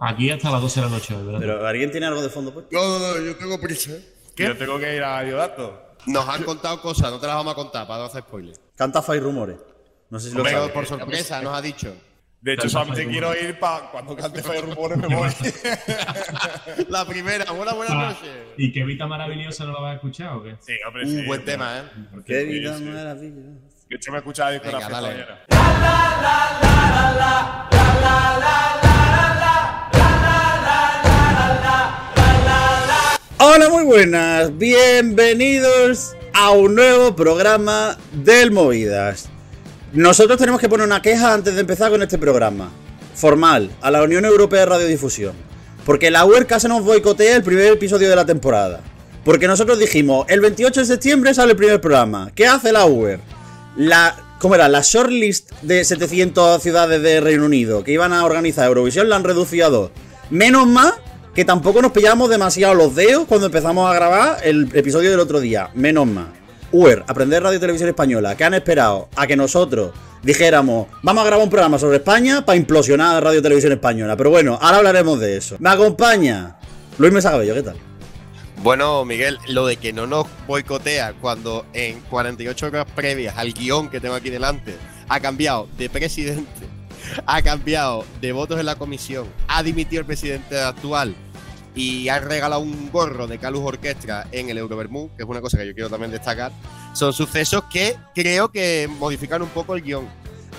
Aquí hasta las 12 de la noche, ¿verdad? Pero ¿alguien tiene algo de fondo puesto? No, no, no, yo tengo prisa. ¿eh? Yo tengo que ir a Diodato. Nos han contado cosas, no te las vamos a contar para no hacer spoiler. Canta Fai Rumores. No sé si lo Pero sabes. por sorpresa, nos ha dicho. De hecho, solamente quiero ir para cuando cante Fire Rumores me voy. La primera, buena, buena Ah, noche. ¿Y qué Vita Maravillosa no lo vas a escuchar o qué? Sí, hombre, sí. Un buen tema, ¿eh? Qué vida sí. maravillosa. De hecho, me he escuchado la Venga, discografía dale. todavía. Hola, muy buenas. Bienvenidos a un nuevo programa del Movidas. Nosotros tenemos que poner una queja antes de empezar con este programa. Formal, a la Unión Europea de Radiodifusión. Porque la UERCA se nos boicotea el primer episodio de la temporada. Porque nosotros dijimos, el 28 de septiembre sale el primer programa. ¿Qué hace la UER? La, ¿Cómo era? La shortlist de 700 ciudades de Reino Unido que iban a organizar Eurovisión la han reducido a dos. Menos más que tampoco nos pillamos demasiado los dedos cuando empezamos a grabar el episodio del otro día. Menos más. UER, Aprender Radio Televisión Española, que han esperado a que nosotros dijéramos, vamos a grabar un programa sobre España para implosionar Radio Televisión Española. Pero bueno, ahora hablaremos de eso. Me acompaña Luis Mesa Cabello, ¿qué tal? Bueno, Miguel, lo de que no nos boicotea cuando en 48 horas previas al guion que tengo aquí delante ha cambiado de presidente, ha cambiado de votos en la comisión, ha dimitido el presidente actual y ha regalado un gorro de Calus Orquestra en el Eurobermú, que es una cosa que yo quiero también destacar, son sucesos que creo que modifican un poco el guion.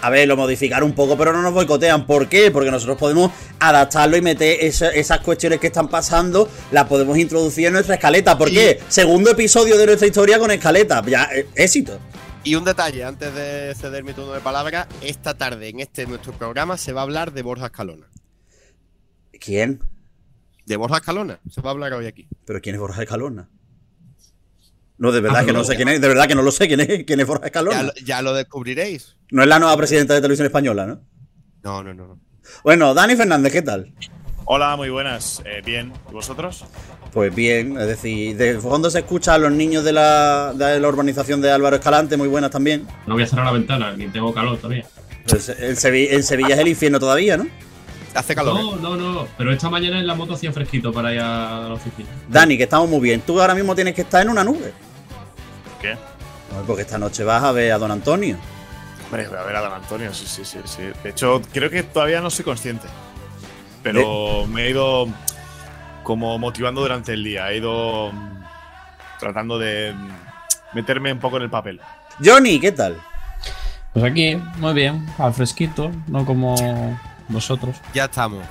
A ver, lo modificaron un poco, pero no nos boicotean. ¿Por qué? Porque nosotros podemos adaptarlo y meter esa- esas cuestiones que están pasando, las podemos introducir en nuestra escaleta. ¿Por qué? Segundo episodio de nuestra historia con escaleta. Ya, eh, éxito. Y un detalle, antes de ceder mi turno de palabra, esta tarde en este nuestro programa se va a hablar de Borja Escalona. ¿Quién? De Borja Escalona, se va a hablar hoy aquí. ¿Pero quién es Borja Escalona? No, de verdad Ah, que no sé quién es. De verdad que no lo sé quién es. ¿Quién es Borja Ya Escalona? lo, ya lo descubriréis. No es la nueva presidenta de televisión española, ¿no? No, no, no. no. Bueno, Dani Fernández, ¿qué tal? Hola, muy buenas. Eh, bien. ¿Y vosotros? Pues bien, es decir, de fondo se escucha a los niños de la, de la urbanización de Álvaro Escalante, muy buenas también. No voy a cerrar la ventana, que tengo calor todavía. Pues en Sevilla es el infierno todavía, ¿no? Hace calor. ¿eh? No, no, no. Pero esta mañana en la moto hacía fresquito para ir a la oficina. Dani, que estamos muy bien. Tú ahora mismo tienes que estar en una nube. ¿Qué? No, Porque esta noche vas a ver a Don Antonio. Hombre, voy a ver a Don Antonio, sí, sí, sí, sí. De hecho, creo que todavía no soy consciente. Pero me he ido como motivando durante el día. He ido mm, tratando de mm, meterme un poco en el papel. Johnny, ¿qué tal? Pues aquí, muy bien, al fresquito, no como vosotros. Ya estamos.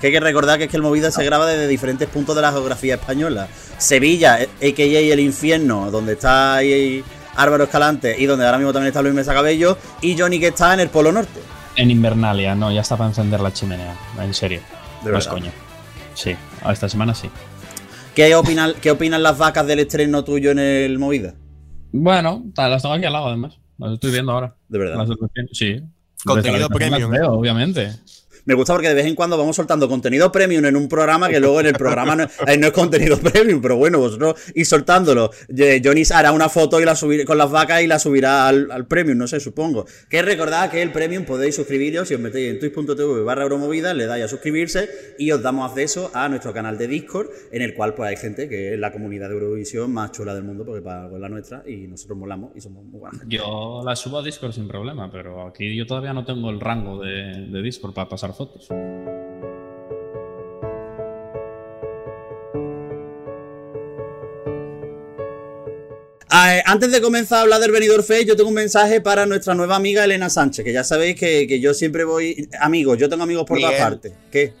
Que hay que recordar que es que el Movida se graba desde diferentes puntos de la geografía española. Sevilla, a.k.a. el infierno, donde está ahí Álvaro Escalante y donde ahora mismo también está Luis Mesa Cabello. Y Johnny, que está en el Polo Norte. En Invernalia, no, ya está para encender la chimenea, en serio. De no es verdad. coña. Sí, esta semana sí. ¿Qué opinan, ¿Qué opinan las vacas del estreno tuyo en el Movida? Bueno, las tengo aquí al lado además. Las estoy viendo ahora. De verdad. Las estoy viendo, Sí. Contenido premium, veo, obviamente. Me gusta porque de vez en cuando vamos soltando contenido premium en un programa que luego en el programa no, eh, no es contenido premium, pero bueno, vosotros ir soltándolo. Johnny hará una foto y la subirá con las vacas y la subirá al, al premium, no sé, supongo. Que recordad que el premium podéis suscribiros si os metéis en twitch.tv barra euromovida, le dais a suscribirse y os damos acceso a nuestro canal de Discord, en el cual pues hay gente que es la comunidad de Eurovisión más chula del mundo, porque para algo es la nuestra, y nosotros molamos y somos muy buena gente. Yo la subo a Discord sin problema, pero aquí yo todavía no tengo el rango de, de Discord para pasar Ah, eh, antes de comenzar a hablar del venidor Fe, yo tengo un mensaje para nuestra nueva amiga Elena Sánchez, que ya sabéis que, que yo siempre voy. Amigos, yo tengo amigos por todas partes. ¿Qué?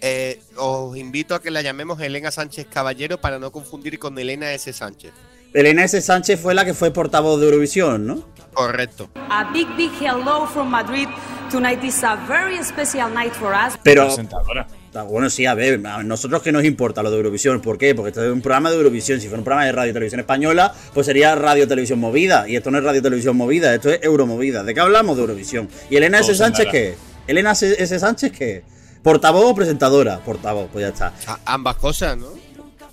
Eh, os invito a que la llamemos Elena Sánchez Caballero para no confundir con Elena S. Sánchez. Elena S. Sánchez fue la que fue portavoz de Eurovisión, ¿no? Correcto. A big, big hello from Madrid. Tonight is a very special night for us. Pero. Presentadora. Ah, Bueno, sí, a ver, a nosotros que nos importa lo de Eurovisión. ¿Por qué? Porque esto es un programa de Eurovisión. Si fuera un programa de radio y televisión española, pues sería radio televisión movida. Y esto no es radio televisión movida, esto es Euromovida. ¿De qué hablamos de Eurovisión? ¿Y Elena S. Sánchez qué? ¿Elena S. Sánchez qué? ¿Portavoz o presentadora? Portavoz, pues ya está. A- ambas cosas, ¿no?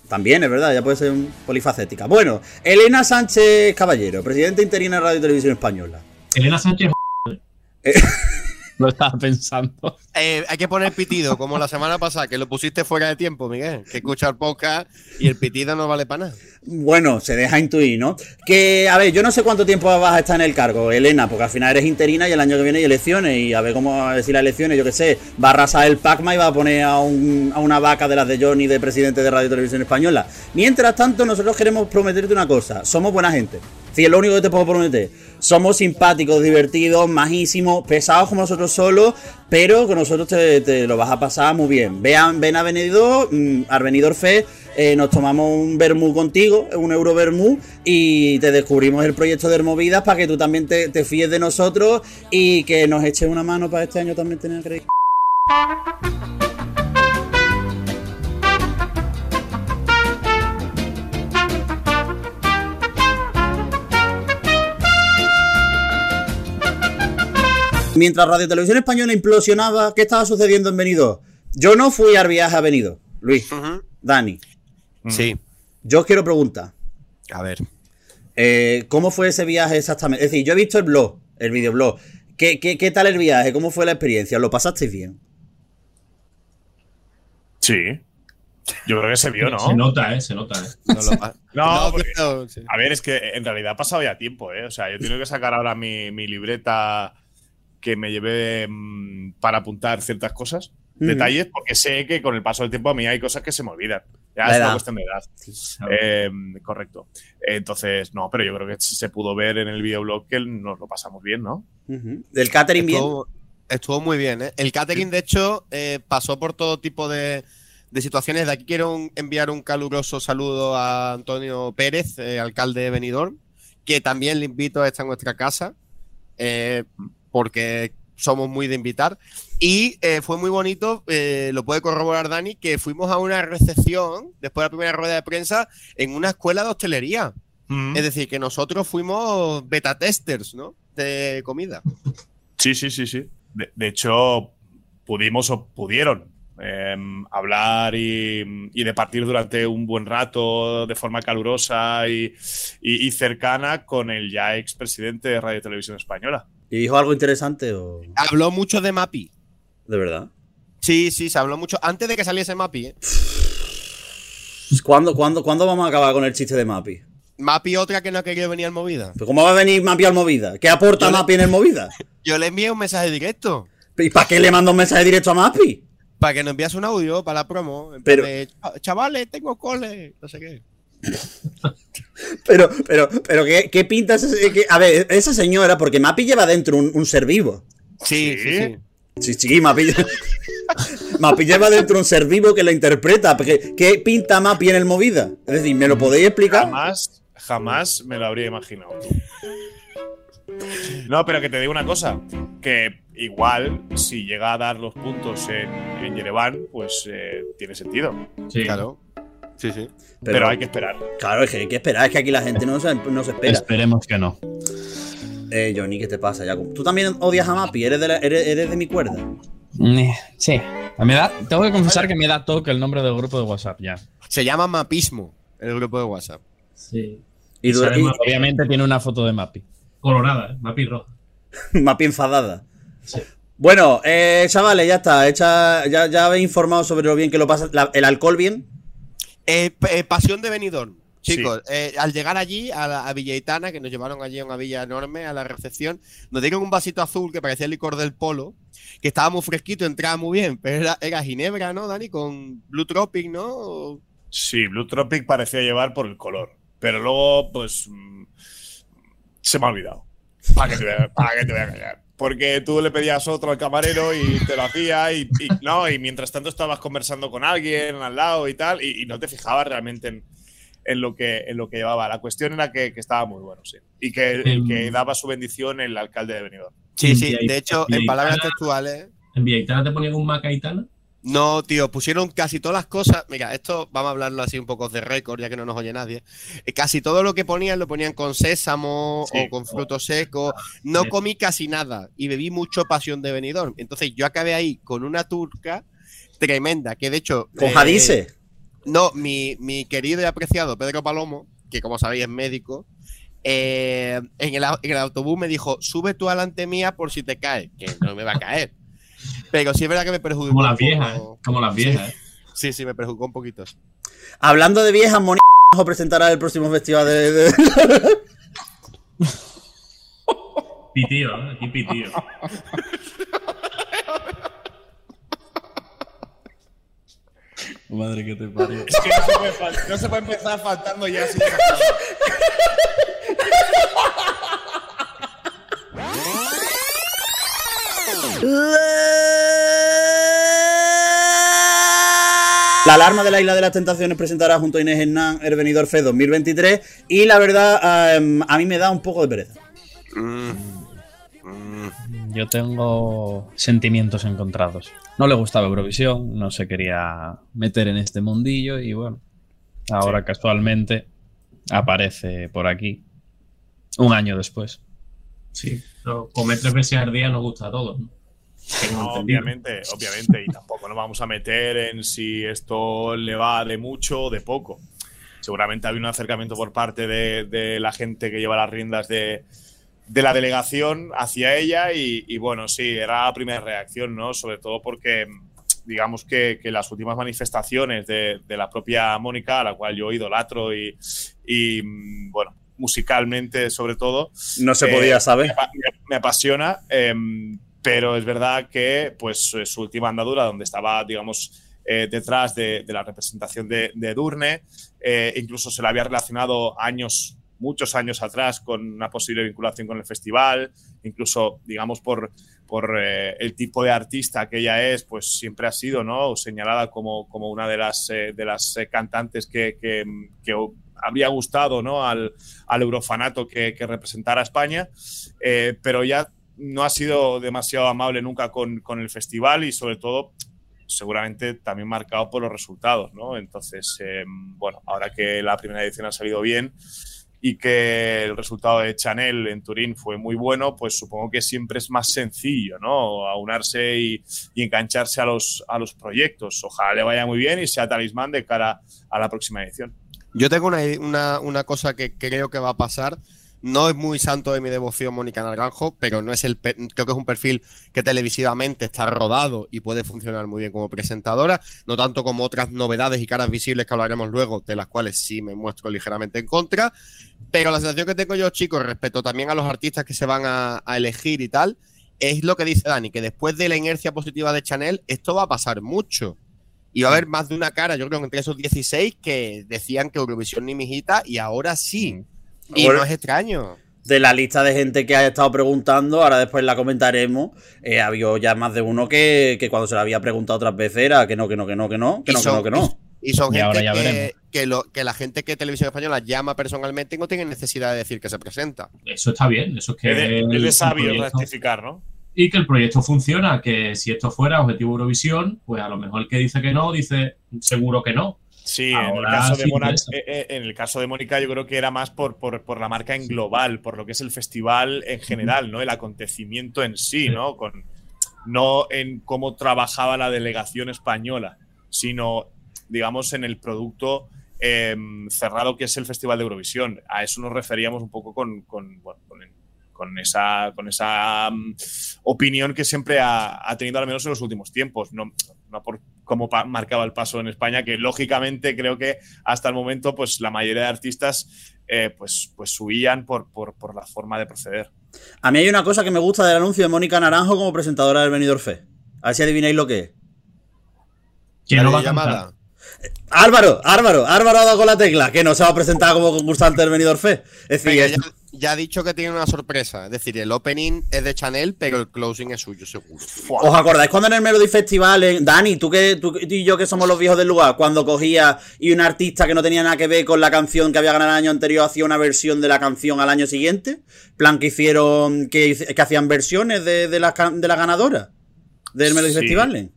También, es verdad, ya puede ser un- polifacética. Bueno, Elena Sánchez Caballero, presidenta interina de Radio y Televisión Española. Elena Sánchez. Lo estaba pensando. Eh, hay que poner pitido, como la semana pasada, que lo pusiste fuera de tiempo, Miguel. Que escuchar podcast y el pitido no vale para nada. Bueno, se deja intuir, ¿no? Que, a ver, yo no sé cuánto tiempo vas a estar en el cargo, Elena, porque al final eres interina y el año que viene hay elecciones. Y a ver cómo a decir las elecciones, yo qué sé, va a arrasar el Pacma y va a poner a, un- a una vaca de las de Johnny de presidente de Radio y Televisión Española. Mientras tanto, nosotros queremos prometerte una cosa: somos buena gente. Sí, es lo único que te puedo prometer. Somos simpáticos, divertidos, majísimos, pesados como nosotros solos, pero con nosotros te, lo vas a pasar muy bien. Vean, ven a Benidorm, mm, al Benidorm eh, nos tomamos un vermú contigo, un euro vermú, y te descubrimos el proyecto de Hermovidas para que tú también te, fíes de nosotros y que nos eches una mano para este año también tener crédito. Mientras Radio Televisión Española implosionaba, ¿qué estaba sucediendo en Benidorm? Yo no fui al viaje a Benidorm. Luis. Dani, Sí. yo os quiero preguntar. A ver. Eh, ¿Cómo fue ese viaje exactamente? Es decir, yo he visto el blog, el videoblog. ¿Qué, qué, qué tal el viaje? ¿Cómo fue la experiencia? ¿Lo pasasteis bien? Sí. Yo creo que se vio, ¿no? Se nota, ¿eh? Se nota, ¿eh? No lo No, No, porque- pero- sí. A ver, es que en realidad ha pasado ya tiempo, ¿eh? O sea, yo tengo que sacar ahora mi, mi libreta que me llevé mm, para apuntar ciertas cosas, detalles, porque sé que con el paso del tiempo a mí hay cosas que se me olvidan. Ya La es una cuestión de edad. Eh, correcto. Entonces, no, pero yo creo que se pudo ver en el videoblog que nos lo pasamos bien, ¿no? Ujú. ¿Del catering bien? Estuvo, estuvo muy bien, ¿eh? El catering, de hecho, eh, pasó por todo tipo de, de situaciones. De aquí quiero un- enviar un caluroso saludo a Antonio Pérez, eh, alcalde de Benidorm, que también le invito a estar en nuestra casa, eh, porque somos muy de invitar. Y eh, fue muy bonito, eh, lo puede corroborar Dani, que fuimos a una recepción, después de la primera rueda de prensa, en una escuela de hostelería. Mm. Es decir, que nosotros fuimos beta testers, ¿no? De comida. Sí, sí, sí, sí. De, de hecho, pudimos o pudieron em, hablar y, y departir durante un buen rato de forma calurosa y, y- y cercana con el ya expresidente de Radio y Televisión Española. ¿Y dijo algo interesante o...? Habló mucho de Mapi. ¿De verdad? Sí, sí, se habló mucho antes de que saliese Mapi. ¿eh? ¿Cuándo, cuándo, ¿Cuándo vamos a acabar con el chiste de Mapi? Mapi, otra que no ha querido venir al Movida. ¿Pero ¿Cómo va a venir Mapi al Movida? ¿Qué aporta le- Mapi en el Movida? Yo le envié un mensaje directo ¿Y para qué le mando un mensaje directo a Mapi? para que nos enviase un audio para la promo. Pero- de, "Ch- Chavales, tengo cole, no sé qué. Pero, pero, pero, ¿qué, qué pinta ese- qué- A ver, esa señora, porque Mapi lleva dentro un, un ser vivo. Sí, sí, ¿Sí? sí. Sí, sí, Mapi. Mapi lleva dentro un ser vivo que la interpreta. porque ¿Qué pinta Mapi en el movida? Es decir, ¿me lo podéis explicar? Jamás, jamás me lo habría imaginado. No, pero que te digo una cosa, que igual si llega a dar los puntos en, en Yerevan, pues eh, tiene sentido. Sí. Claro. Sí, sí. Pero, hay que esperar. Claro, es que hay que esperar. Es que aquí la gente no se, no se espera. Esperemos que no. Eh, Johnny, ¿qué te pasa, Jacob? ¿Tú también odias a Mapi? ¿Eres de, la- eres, eres de mi cuerda? Eh, Sí. A mi edad, tengo que confesar que me da toque el nombre del grupo de WhatsApp ya. Se llama Mapismo, el grupo de WhatsApp. Sí. Y, Obviamente tiene una foto de Mapi. colorada, ¿eh? Mapi roja. Mapi enfadada. Sí. Bueno, eh, chavales, ya está. Hecha, ya, ya habéis informado sobre lo bien que lo pasa. la- ¿El alcohol bien? Eh, eh, pasión de Benidorm. Chicos, eh, al llegar allí, a, la, a Villa Itana, que nos llevaron allí a una villa enorme, a la recepción, nos dieron un vasito azul que parecía el licor del polo, que estaba muy fresquito, entraba muy bien, pero era, era ginebra, ¿no, Dani? Con Blue Tropic, ¿no? Sí, Blue Tropic parecía llevar por el color, pero luego, pues, mm, se me ha olvidado. ¿Para qué te voy a, para qué te voy a callar? Porque tú le pedías otro al camarero y te lo hacía y, y- no, y mientras tanto estabas conversando con alguien al lado y tal, y, y no te fijabas realmente en, en lo que, en lo que llevaba. La cuestión era que, que estaba muy bueno, sí. Y que, el Em. que daba su bendición el alcalde de Benidorm. Sí, sí, de hecho, en palabras textuales. ¿En Villaitana te ponían un macaitana? No, tío, pusieron casi todas las cosas. Mira, esto vamos a hablarlo así un poco de récord, ya que no nos oye nadie. Eh, Casi todo lo que ponían lo ponían con sésamo Sí. o con frutos secos. No Sí. comí casi nada y bebí mucho pasión de Benidorm. Entonces yo acabé ahí con una turca tremenda, que de hecho. ¿Con eh, Jadice? No, mi, mi querido y apreciado Pedro Palomo, que como sabéis es médico, eh, en, el, en el autobús me dijo, sube tú adelante mía por si te caes, que no me va a caer. Pero sí es verdad que me perjudicó. Como las viejas, ¿eh? Como las viejas, ¿eh? Sí, sí, me perjudicó un poquito. Hablando de viejas, Moni presentará el próximo festival de. de- Pitío, ¿eh? Aquí pitío. Madre que te parió. Es que no se puede, no se puede empezar faltando ya sin La alarma de la Isla de las Tentaciones presentará junto a Inés Hernán el venidor FE 2023 y la verdad em, a mí me da un poco de pereza. Yo tengo sentimientos encontrados. No le gustaba Eurovisión, no se quería meter en este mundillo y bueno, ahora casualmente aparece por aquí un año después. Sí. Pero comer tres veces al día nos gusta a todos, ¿no? No, obviamente, obviamente, y tampoco nos vamos a meter en si esto le va de mucho o de poco. Seguramente había un acercamiento por parte de, de la gente que lleva las riendas de, de la delegación hacia ella y, y bueno, sí, era la primera reacción, ¿no? Sobre todo porque digamos que, que las últimas manifestaciones de, de la propia Mónica, a la cual yo idolatro y, y, mm, bueno, musicalmente sobre todo, No se Eh, podía me, saber. me- me apasiona, em, pero es verdad que pues su última andadura, donde estaba, digamos, eh, detrás de, de la representación de, de Durne, eh, incluso se la había relacionado años, muchos años atrás, con una posible vinculación con el festival, incluso, digamos, por, por eh, el tipo de artista que ella es, pues siempre ha sido ¿no? señalada como, como una de las, eh, de las eh, cantantes que, que, que habría gustado ¿no? al, al eurofanato que, que representara España, eh, pero ya no ha sido demasiado amable nunca con, con el festival y sobre todo seguramente también marcado por los resultados, ¿no? Entonces, eh, bueno, ahora que la primera edición ha salido bien y que el resultado de Chanel en Turín fue muy bueno, pues supongo que siempre es más sencillo, ¿no? Aunarse y, y engancharse a los, a los proyectos. Ojalá le vaya muy bien y sea talismán de cara a la próxima edición. Yo tengo una, una- una cosa que creo que va a pasar. No es muy santo de mi devoción Mónica Naranjo, pero no es el creo que es un perfil que televisivamente está rodado y puede funcionar muy bien como presentadora, no tanto como otras novedades y caras visibles que hablaremos luego, de las cuales sí me muestro ligeramente en contra. Pero la sensación que tengo yo, chicos, respecto también a los artistas que se van a, a elegir y tal, es lo que dice Dani, que después de la inercia positiva de Chanel, esto va a pasar mucho. Y va a haber más de una cara, yo creo, entre esos 16 que decían que Eurovisión ni mijita y ahora sí. Y Bueno. no es extraño. De la lista de gente que ha estado preguntando, ahora después la comentaremos, eh, ha habido ya más de uno que, que cuando se le había preguntado otras veces era que no, que no, que no, que no, que no, que no, que no. Y son Y gente que, lo- que la gente que Televisión Española llama personalmente no tiene necesidad de decir que se presenta. Eso está bien, eso es que. Es de, es el- de el sabio rectificar, ¿no? y que el proyecto funciona, que si esto fuera objetivo Eurovisión, pues a lo mejor el que dice que no, dice seguro que no. Sí, en el, Ahora caso de sí Mona- interesa. eh, eh, en el caso de Mónica yo creo que era más por, por, por la marca en global, por lo que es el festival en general, ¿no? El acontecimiento en sí. ¿no? Con, no en cómo trabajaba la delegación española, sino, digamos, en el producto eh, cerrado que es el Festival de Eurovisión. A eso nos referíamos un poco con, con, bueno, con, con esa, con esa mm, opinión que siempre ha, ha tenido, al menos en los últimos tiempos. No, no por cómo marcaba el paso en España, que lógicamente creo que hasta el momento pues la mayoría de artistas eh, pues, pues subían por, por, por la forma de proceder. A mí hay una cosa que me gusta del anuncio de Mónica Naranjo como presentadora del Benidorm Fe. A ver si adivináis lo que es. ¿Quién La lo va a llamada. Álvaro, Álvaro, Álvaro ha dado con la tecla, que no se va a presentar como concursante del Benidorm Fe. Es decir, ya, ya ha dicho que tiene una sorpresa. Es decir, el opening es de Chanel, pero el closing es suyo, seguro. ¿Os acordáis cuando en el Melody Festival, en- Dani, tú, que, tú y yo que somos los viejos del lugar, cuando cogía y un artista que no tenía nada que ver con la canción que había ganado el año anterior hacía una versión de la canción al año siguiente? Plan que hicieron, que, hacían versiones de, de la, can- de la ganadora del Melody Sí. Festival.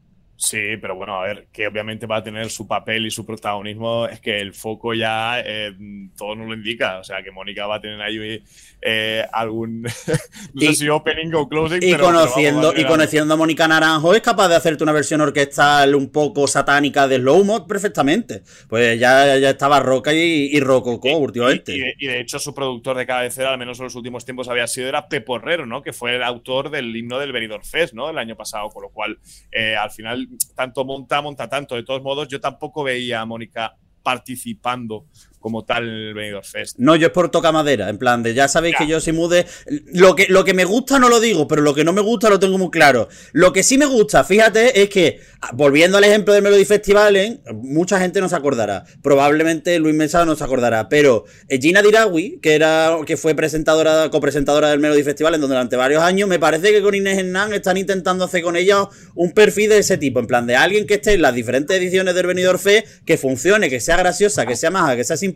Sí, pero bueno, a ver, que obviamente va a tener su papel y su protagonismo, es que el foco ya eh, todo nos lo indica. O sea, que Mónica va a tener ahí eh, algún, no Y- sé si opening o closing, Y pero- pero vamos, va conociendo, a y conociendo a Mónica Naranjo es capaz de hacerte una versión orquestal un poco satánica de Slow Mod perfectamente. Pues ya, ya estaba Roca y, y Rococó Y, últimamente. y de, y de hecho su productor de cabecera, al menos en los últimos tiempos, había sido era Pepo Herrero, ¿no? Que fue el autor del himno del Benidorm Fest, ¿no? El año pasado, con lo cual eh, al final tanto monta, monta tanto. De todos modos, yo tampoco veía a Mónica participando como tal el Benidorm Fest. No, yo es por toca madera, en plan de ya sabéis Ya. que yo si mude. Lo que, lo que me gusta no lo digo, pero lo que no me gusta lo tengo muy claro. Lo que sí me gusta, fíjate, es que, ah, volviendo al ejemplo del Melody Festival, ¿eh? mucha gente no se acordará. Probablemente Luis Mesa no se acordará. Pero eh, Gina Dirawi, que era que fue presentadora, copresentadora del Melody Festival en donde durante varios años, me parece que con Inés Hernán están intentando hacer con ella un perfil de ese tipo. En plan de alguien que esté en las diferentes ediciones del Benidorm Fest, que funcione, que sea graciosa, que sea maja, que sea simpática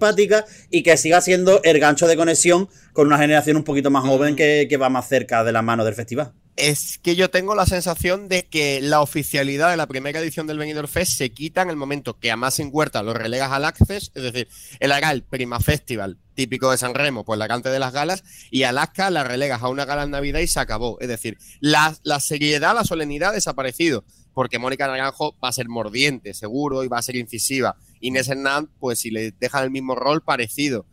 y que siga siendo el gancho de conexión con una generación un poquito más joven que, que va más cerca de la mano del festival. Es que yo tengo la sensación de que la oficialidad de la primera edición del Benidorm Fest se quita en el momento que a Más en Huerta lo relegas al Access, es decir, él hará el Prima Festival típico de San Remo, pues la cante de las galas, y Alaska la relegas a una gala en Navidad y se acabó. Es decir, la, la seriedad, la solemnidad ha desaparecido, porque Mónica Naranjo va a ser mordiente, seguro, y va a ser incisiva. Inés Hernán, pues si le dejan el mismo rol, parecido.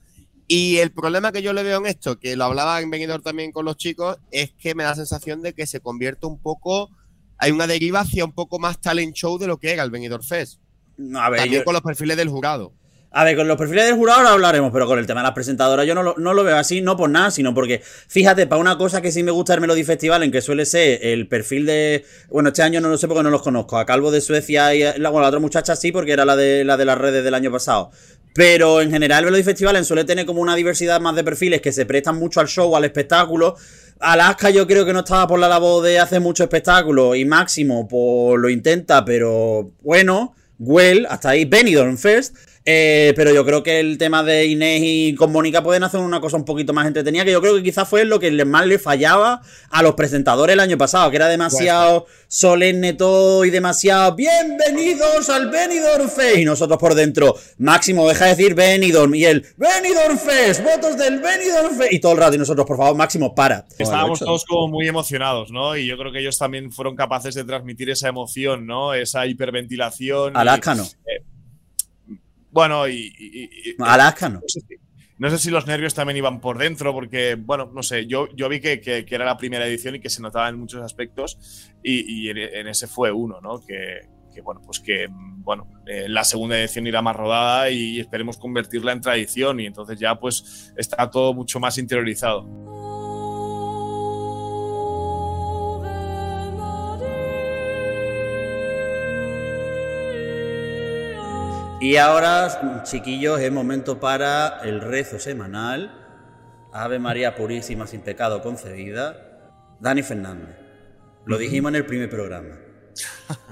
Y el problema que yo le veo en esto, que lo hablaba en Benidorm también con los chicos, es que me da la sensación de que se convierte un poco, hay una deriva hacia un poco más talent show de lo que era el Benidorm Fest. No, a ver, También yo- con los perfiles del jurado. A ver, con los perfiles del jurado ahora hablaremos, pero con el tema de las presentadoras yo no lo, no lo veo así, no por nada, sino porque, fíjate, para una cosa que sí me gusta el Melody Festival, en que suele ser el perfil de. Bueno, este año no lo sé porque no los conozco. A Calvo de Suecia y la, bueno, la otra muchacha sí, porque era la de, la de las redes del año pasado. Pero en general, el Melody Festival suele tener como una diversidad más de perfiles que se prestan mucho al show, al espectáculo. Alaska yo creo que no estaba por la labor de hacer mucho espectáculo y Máximo pues lo intenta, pero bueno, Well, hasta ahí Benidorm First. Eh, pero yo creo que el tema de Inés y con Mónica pueden hacer una cosa un poquito más entretenida, que yo creo que quizás fue lo que más le fallaba a los presentadores el año pasado, que era demasiado solemne todo y demasiado bienvenidos al Benidorm Fest. Y nosotros por dentro, Máximo, deja de decir Benidorm y el Benidorm Fest, votos del Benidorm Fest. Y todo el rato, y nosotros, por favor, Máximo, para. Estábamos todos como muy emocionados, ¿no? Y yo creo que ellos también fueron capaces de transmitir esa emoción, ¿no? Esa hiperventilación. y- Alaska no. Bueno, y. y- y- Alaska no. no sé, si, no sé si los nervios también iban por dentro, porque, bueno, no sé, yo, yo vi que, que- que era la primera edición y que se notaba en muchos aspectos, y, y en, en ese fue uno, ¿no? Que, que, bueno, pues que, bueno, eh, la segunda edición irá más rodada y esperemos convertirla en tradición, y entonces ya, pues, está todo mucho más interiorizado. Y ahora, chiquillos, es momento para el rezo semanal. Ave María Purísima sin pecado concebida. Dani Fernández. Lo dijimos en el primer programa.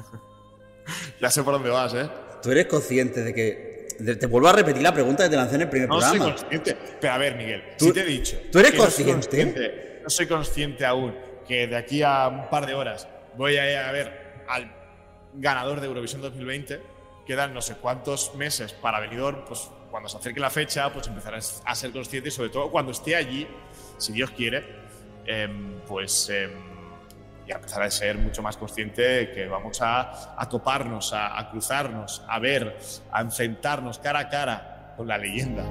Ya sé por dónde vas, ¿eh? ¿Tú eres consciente de que... de- te vuelvo a repetir la pregunta que te lancé en el primer No soy programa. consciente. Pero a ver, Miguel, Tú- si te he dicho. ¿tú eres no consciente? soy consciente- No soy consciente aún que de aquí a un par de horas voy a ir a ver al ganador de Eurovisión 2020. Quedan no sé cuántos meses para venidor, pues cuando se acerque la fecha, pues empezarás a ser consciente y sobre todo cuando esté allí, si Dios quiere, em, pues em, ya empezará a ser mucho más consciente que vamos a, a toparnos, a, a cruzarnos, a ver, a enfrentarnos cara a cara con la leyenda.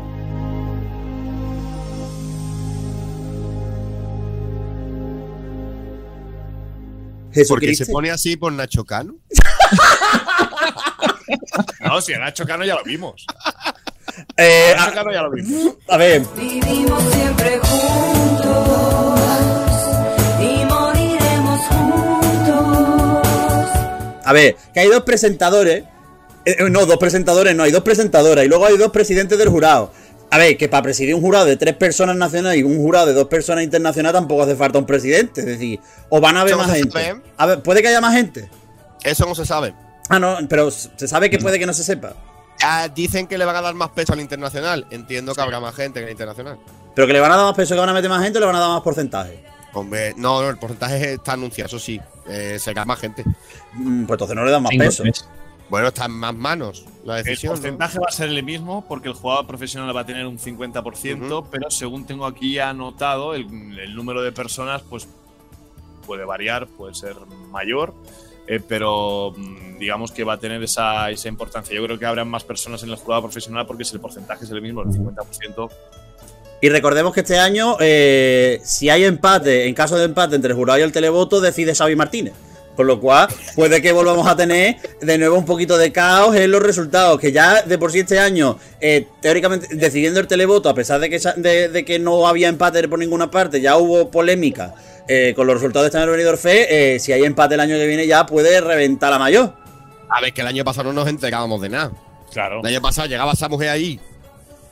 Porque se pone así por Nacho Cano. No, si a Nacho Cano ya lo vimos. Eh, A Nacho a, Cano ya lo vimos. a ver, Vivimos siempre juntos y moriremos juntos. a ver, que hay dos presentadores. eh, eh, no, dos presentadores, no, hay dos presentadoras y luego hay dos presidentes del jurado. A ver, que para presidir un jurado de tres personas nacionales y un jurado de dos personas internacionales tampoco hace falta un presidente. Es decir, o van a haber Eso más gente. sabe. A ver, puede que haya más gente. Eso no se sabe. Ah, no, pero se sabe que puede que no se sepa. Ah, dicen que le van a dar más peso al internacional. Entiendo que habrá más gente que al internacional. Pero que le van a dar más peso, que van a meter más gente o le van a dar más porcentaje. Hombre, no, no, el porcentaje está anunciado, eso sí. Eh, será más gente. Mm, Pues entonces no le dan más peso. tres. Bueno, está en más manos la El decisión. ¿no? porcentaje va a ser el mismo porque el jugador profesional va a tener un 50%, Ujú. pero según tengo aquí anotado, el, el número de personas pues puede variar, puede ser mayor, eh, pero mm, digamos que va a tener esa, esa importancia. Yo creo que habrá más personas en el jugador profesional porque si el porcentaje es el mismo, el 50%. Y recordemos que este año, eh, si hay empate, en caso de empate entre el jurado y el televoto, decide Xavi Martínez. Con lo cual, puede que volvamos a tener de nuevo un poquito de caos en los resultados. Que ya de por sí este año, eh, teóricamente, decidiendo el televoto, a pesar de que, de, de que no había empate por ninguna parte, ya hubo polémica eh, con los resultados de este año del Benidorm Fest, eh, si hay empate el año que viene ya puede reventar la mayor. A ver, que el año pasado no nos enterábamos de nada. Claro. El año pasado llegaba esa mujer ahí.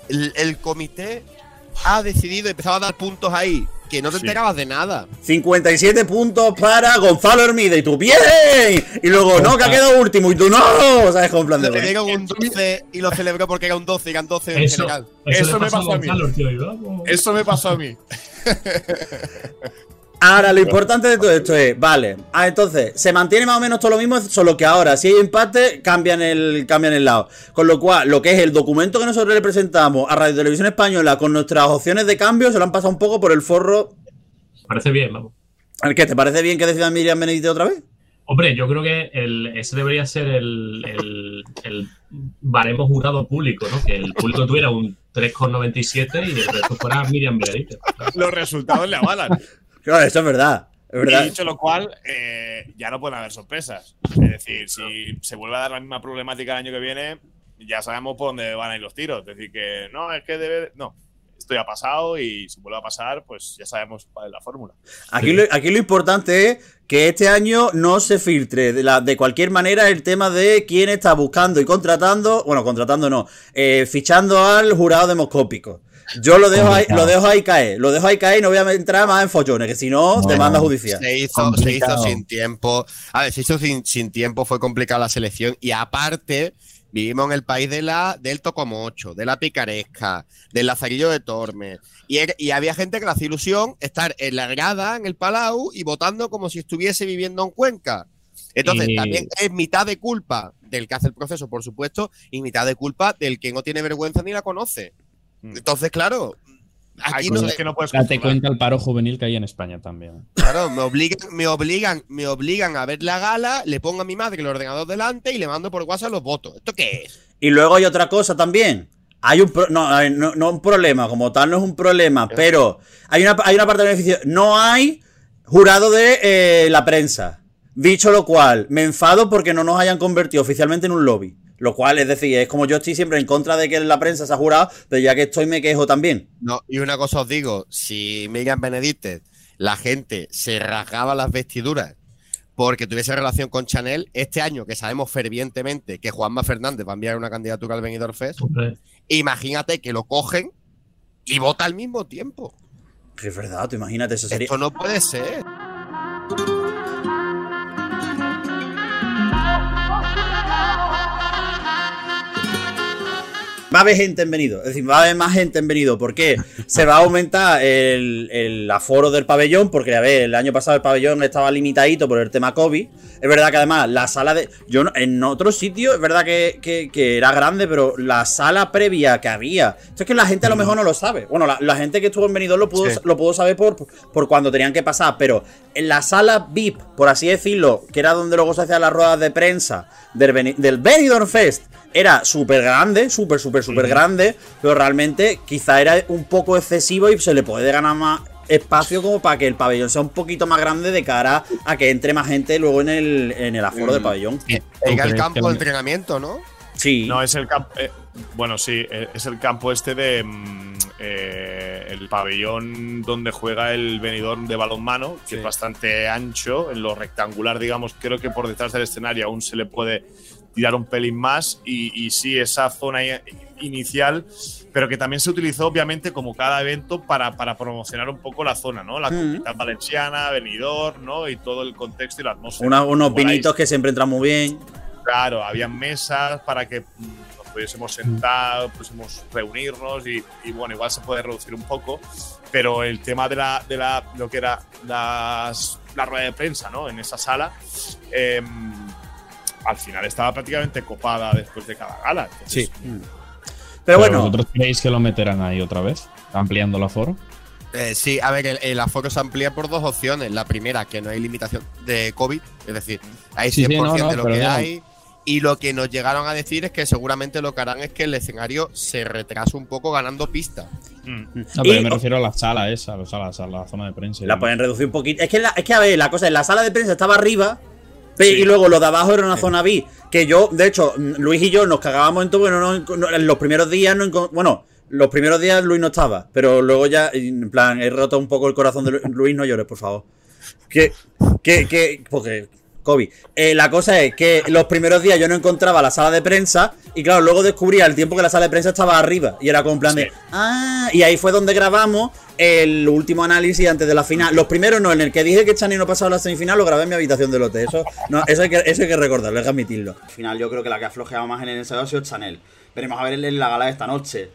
El, el comité ha decidido empezaba a dar puntos ahí. Que no te Sí. enterabas de nada. 57 puntos para Gonzalo Hermida y tú, ¡bien! Y luego, no, que ha quedado último y tú, ¡no! ¿Sabes? Con plan de... Le dieron un 12 y lo celebró porque era un 12 y eran 12 en Eso, general. eso, me pasó a pasó a mí. Tío. Eso me pasó a mí. Ahora, lo importante de todo esto es, vale, ah, entonces, se mantiene más o menos todo lo mismo, solo que ahora, si hay empate, cambian el, cambian el lado. Con lo cual, lo que es el documento que nosotros le presentamos a Radio Televisión Española con nuestras opciones de cambio, se lo han pasado un poco por el forro. Parece bien, vamos. ¿El qué? ¿Te parece bien que decida Miriam Benedite otra vez? Hombre, yo creo que el, ese debería ser el, el, el baremo jurado público, ¿no? Que el público tuviera un 3,97 y el resto fuera Miriam Benedicte. Los resultados le avalan. Claro, eso es verdad. Es Y dicho lo cual, eh, ya no pueden haber sorpresas. Es decir, si se vuelve a dar la misma problemática el año que viene, ya sabemos por dónde van a ir los tiros. Es decir, que no, es que debe. No, esto ya ha pasado y si vuelve a pasar, pues ya sabemos cuál es la fórmula. Aquí lo, aquí lo importante es que este año no se filtre de, la, de cualquier manera el tema de quién está buscando y contratando, bueno, contratando no, eh, fichando al jurado demoscópico. Yo lo dejo ahí, lo dejo ahí caer, lo dejo ahí caer y no voy a entrar más en follones, que si no, demanda judicial. Se hizo, se hizo sin tiempo. A ver, se hizo sin, sin tiempo, fue complicada la selección. Y aparte, vivimos en el país de la, del Tocomocho, de la picaresca, del Lazarillo de Tormes. Y, era- y había gente que le hacía ilusión estar en la grada, en el Palau, y votando como si estuviese viviendo en Cuenca. Entonces, Y- también es mitad de culpa del que hace el proceso, por supuesto, y mitad de culpa del que no tiene vergüenza ni la conoce. Mm. Entonces, claro, aquí no, cosas que no puedes Date cuenta el paro juvenil que hay en España también. Claro, me obligan, me obligan, me obligan a ver la gala, le pongo a mi madre el ordenador delante y le mando por WhatsApp los votos. ¿Esto qué es? Y luego hay otra cosa también. Hay un pro- no, hay- no, no un problema, como tal no es un problema, pero hay una, hay una parte de beneficio. No hay jurado de eh, la prensa. Dicho lo cual, me enfado porque no nos hayan convertido oficialmente en un lobby. Lo cual, es decir, es como yo estoy siempre en contra de que la prensa se ha jurado, pero ya que estoy me quejo también. No, y una cosa os digo, si Miriam Benedicte, la gente se rasgaba las vestiduras porque tuviese relación con Chanel, este año que sabemos fervientemente que Juanma Fernández va a enviar una candidatura al Benidorm Fest, imagínate que lo cogen y vota al mismo tiempo. Es verdad, tú imagínate, eso sería. Esto no puede ser. Va a haber gente en venido, es decir, va a haber más gente en venido. ¿Por qué? Se va a aumentar el, el aforo del pabellón, porque a ver, el año pasado el pabellón estaba limitadito por el tema COVID. Es verdad que además la sala de. Yo no- en otros sitios, es verdad que, que- que era grande, pero la sala previa que había. Esto es que la gente a lo mejor no lo sabe. Bueno, la, la gente que estuvo en Benidorm lo pudo, Sí. lo pudo saber por, por cuando tenían que pasar, pero en la sala VIP, por así decirlo, que era donde luego se hacían las ruedas de prensa del Benidorm Fest, era súper grande, súper, súper, súper grande, pero realmente quizá era un poco excesivo y se le puede ganar más espacio como para que el pabellón sea un poquito más grande de cara a que entre más gente luego en el, en el aforo del pabellón. Era el campo no? de entrenamiento, ¿no? Sí. No, es el campo. bueno, sí, eh, es el campo este de. mm, eh, el pabellón donde juega el venidor de balonmano, que Sí. es bastante ancho, en lo rectangular, digamos. Creo que por detrás del escenario aún se le puede tirar un pelín más. Y, y sí, esa zona inicial, pero que también se utilizó, obviamente, como cada evento para, para promocionar un poco la zona, ¿no? La Mm. comunidad valenciana, venidor, ¿no? Y todo el contexto y la atmósfera. Una- unos vinitos que siempre entran muy bien. Claro, había mesas para que mm, los pudiésemos sentar, pudiésemos reunirnos y, y, bueno, igual se puede reducir un poco, pero el tema de la, de la lo que era las, la rueda de prensa, ¿no? En esa sala, eh, al final estaba prácticamente copada después de cada gala. Entonces, Sí. Pero bueno, ¿Vosotros creéis que lo meterán ahí otra vez? Ampliando el aforo. Eh, sí, a ver, el, el aforo se amplía por dos opciones. La primera, que no hay limitación de COVID, es decir, hay 100% Sí, sí, no, no, de lo que hay. Y lo que nos llegaron a decir es que seguramente lo que harán es que el escenario se retrase un poco ganando pista. mm, No, pero Y- me refiero a la sala esa, sea, la, sala- la zona de prensa. la pueden reducir un poquito. Es que, la- es que, a ver, la cosa es, la sala de prensa estaba arriba Sí. y luego lo de abajo era una zona B. Que yo, de hecho, Luis y yo nos cagábamos en todo, bueno, no, no- en los primeros días no Bueno, los primeros días Luis no estaba, pero luego ya, en plan, he roto un poco el corazón de Lu- Luis, no llores, por favor. Que, que, que, porque, COVID. Eh, la cosa es que los primeros días yo no encontraba la sala de prensa y claro, luego descubrí al tiempo que la sala de prensa estaba arriba y era como en plan de, Sí. ah, y ahí fue donde grabamos el último análisis antes de la final. Los primeros no, en el que dije que Chani no pasaba la semifinal, lo grabé en mi habitación del hotel. Eso, no, eso, hay, que, eso hay que recordarlo, hay que admitirlo. Al final yo creo que la que ha flojeado más en el ensayo ha sido Chanel. Veremos a ver en la gala de esta noche.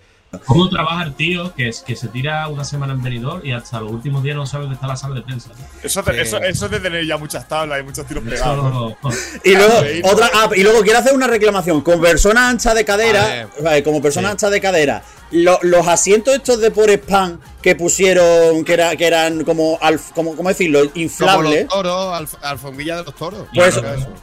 ¿Cómo trabaja el tío que, es, que se tira una semana en venidor y hasta los últimos días no sabe dónde está la sala de prensa? Eso, de- eso, eso de tener ya muchas tablas y muchos tiros pegados. ¿no? Y luego, otra, ah, y luego quiero hacer una reclamación. Con persona ancha de cadera, vale, como persona ancha de cadera, lo- los asientos estos de por spam que pusieron, que, era, que eran como, alf- como, ¿cómo decirlo? Como Inflables. los toros, alf- alfombrilla de los toros. Pues,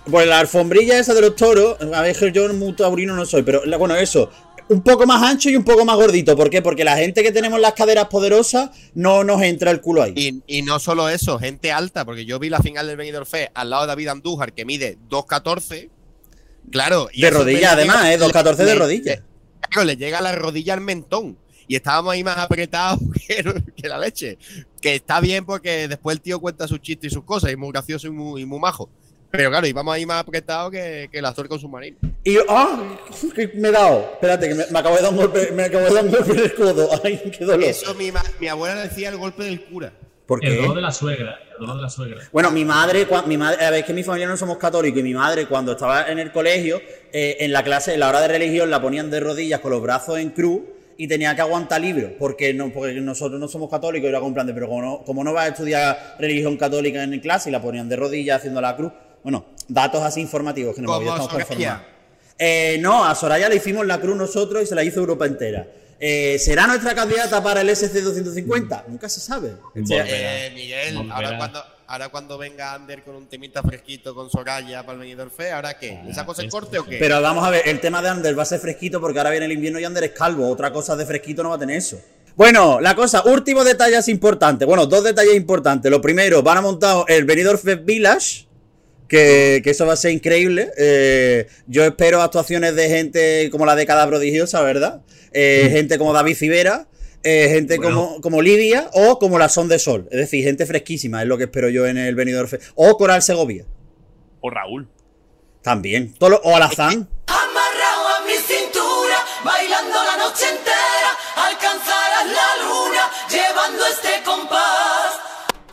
pues la alfombrilla esa de los toros, a ver, yo muy taurino no soy, pero bueno, eso, un poco más ancho y un poco más gordito. ¿Por qué? Porque la gente que tenemos las caderas poderosas no nos entra el culo ahí. Y, y no solo eso, gente alta, porque yo vi la final del Benidorm Fest al lado de David Andújar, que mide 2'14. Claro. y de rodilla, además, ¿eh? 2.14 de rodilla. Claro, le llega la rodilla al mentón. Y estábamos ahí más apretados que, que la leche. Que está bien porque después el tío cuenta sus chistes y sus cosas, y es muy gracioso y muy, y muy majo. Pero claro, íbamos ahí más apretados que, que el actor con submarino. Y ¡ah! que me he dado. Espérate, que me, me acabo de dar un golpe, me acabo de dar un golpe en el codo. Ay, qué dolor. Eso mi, ma- mi abuela decía el golpe del cura. ¿Por el dolor de la suegra. El dolor de la suegra. Bueno, mi madre, mi madre, a ver, es que mi familia no somos católicos y mi madre cuando estaba en el colegio, eh, en la clase, en la hora de religión, la ponían de rodillas con los brazos en cruz y tenía que aguantar libros, porque no, porque nosotros no somos católicos y era con plan de, pero como no, como no vas a estudiar religión católica en clase y la ponían de rodillas haciendo la cruz. Bueno, datos así informativos que nos estamos informar. Eh, no, a Soraya le hicimos la cruz nosotros y se la hizo Europa entera. Eh, ¿Será nuestra candidata para el SC250? Nunca se sabe. Volverá. Eh, Miguel, ahora cuando, ahora cuando venga Ander con un temita fresquito con Soraya para el Benidorm Fest, ¿ahora qué? ¿Le saco ese esto corte o qué? Pero vamos a ver, el tema de Ander va a ser fresquito porque ahora viene el invierno y Ander es calvo. Otra cosa de fresquito no va a tener eso. Bueno, la cosa, últimos detalles importantes. Bueno, dos detalles importantes. Lo primero, van a montar el Benidorm Fest Village. Que, que eso va a ser increíble. Eh, yo espero actuaciones de gente como la de Cada Prodigiosa, ¿verdad? Eh, Gente como David Civera. eh, gente Bueno. como, como Lidia o como la Son de Sol. Es decir, gente fresquísima, es lo que espero yo en el Benidorm Fest. O Coral Segovia. O Raúl. También. Todo lo- o Alazán.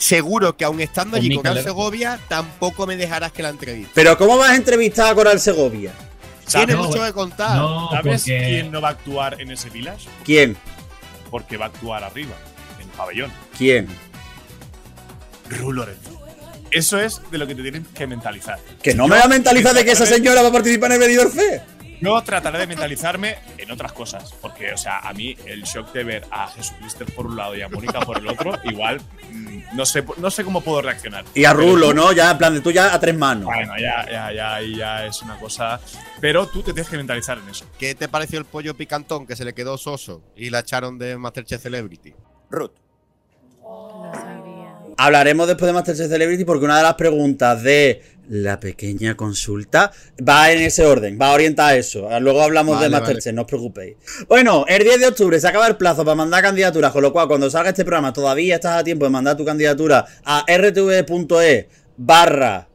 Seguro que aun estando Con allí con Al calera. Segovia, tampoco me dejarás que la entreviste. Pero ¿cómo vas a entrevistar a Coral Segovia? Tiene no, mucho que contar. No, ¿Sabes porque quién no va a actuar en ese village? ¿Quién? Porque va a actuar arriba, en el pabellón. ¿Quién? Ru Lorenzo. Eso es de lo que te tienes que mentalizar. Que no me va a mentalizar de que esa señora va a participar en el Benidorm Fest. Yo trataré de mentalizarme en otras cosas. Porque, o sea, a mí el shock de ver a Jesucristo por un lado y a Mónica por el otro, igual mm, no sé, no sé cómo puedo reaccionar. Y a Rulo, tú- ¿no? Ya, en plan de tú ya a tres manos. Bueno, ya, ya, ya, ahí ya es una cosa. Pero tú te tienes que mentalizar en eso. ¿Qué te pareció el pollo picantón que se le quedó soso y la echaron de Masterchef Celebrity? Ruth. Hablaremos después de Masterchef Celebrity porque una de las preguntas de la pequeña consulta va en ese orden, va orientada a eso. Luego hablamos Vale, de Masterchef, no os preocupéis. Bueno, el 10 de octubre se acaba el plazo para mandar candidaturas, con lo cual cuando salga este programa todavía estás a tiempo de mandar tu candidatura a rtv.e barra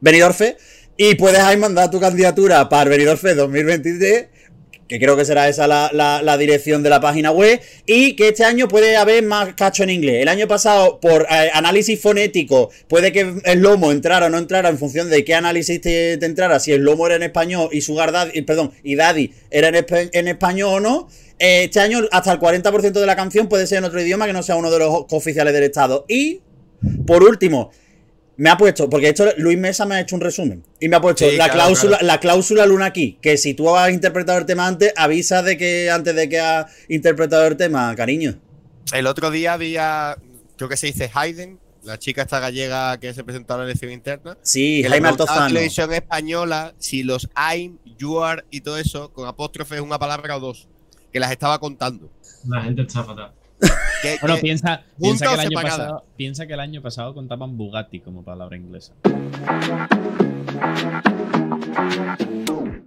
Benidorfe y puedes ahí mandar tu candidatura para Benidorfe 2023 que creo que será esa la, la- dirección de la página web, y que este año puede haber más cacho en inglés. El año pasado, por eh, análisis fonético, puede que el lomo entrara o no entrara en función de qué análisis te, entrara, si el lomo era en español y Sugar Daddy, perdón, y Daddy era en, en español o no. Eh, este año hasta el 40% de la canción puede ser en otro idioma que no sea uno de los oficiales del Estado. Y, por último, me ha puesto, porque esto Luis Mesa me ha hecho un resumen. Y me ha puesto Sí, la claro, cláusula, claro. la cláusula Luna aquí, que si tú has interpretado el tema antes, avisa de que antes de que has interpretado el tema, cariño. El otro día había, creo que se dice Hayden, la chica esta gallega que se presentó a la elección interna. Sí, que Jaime la televisión española si los I'm, you are y todo eso, con apóstrofe es una palabra o dos. Que las estaba contando. La gente está fatal. Bueno, que- piensa, piensa, que el año pasado, piensa que el año pasado contaban Bugatti como palabra inglesa.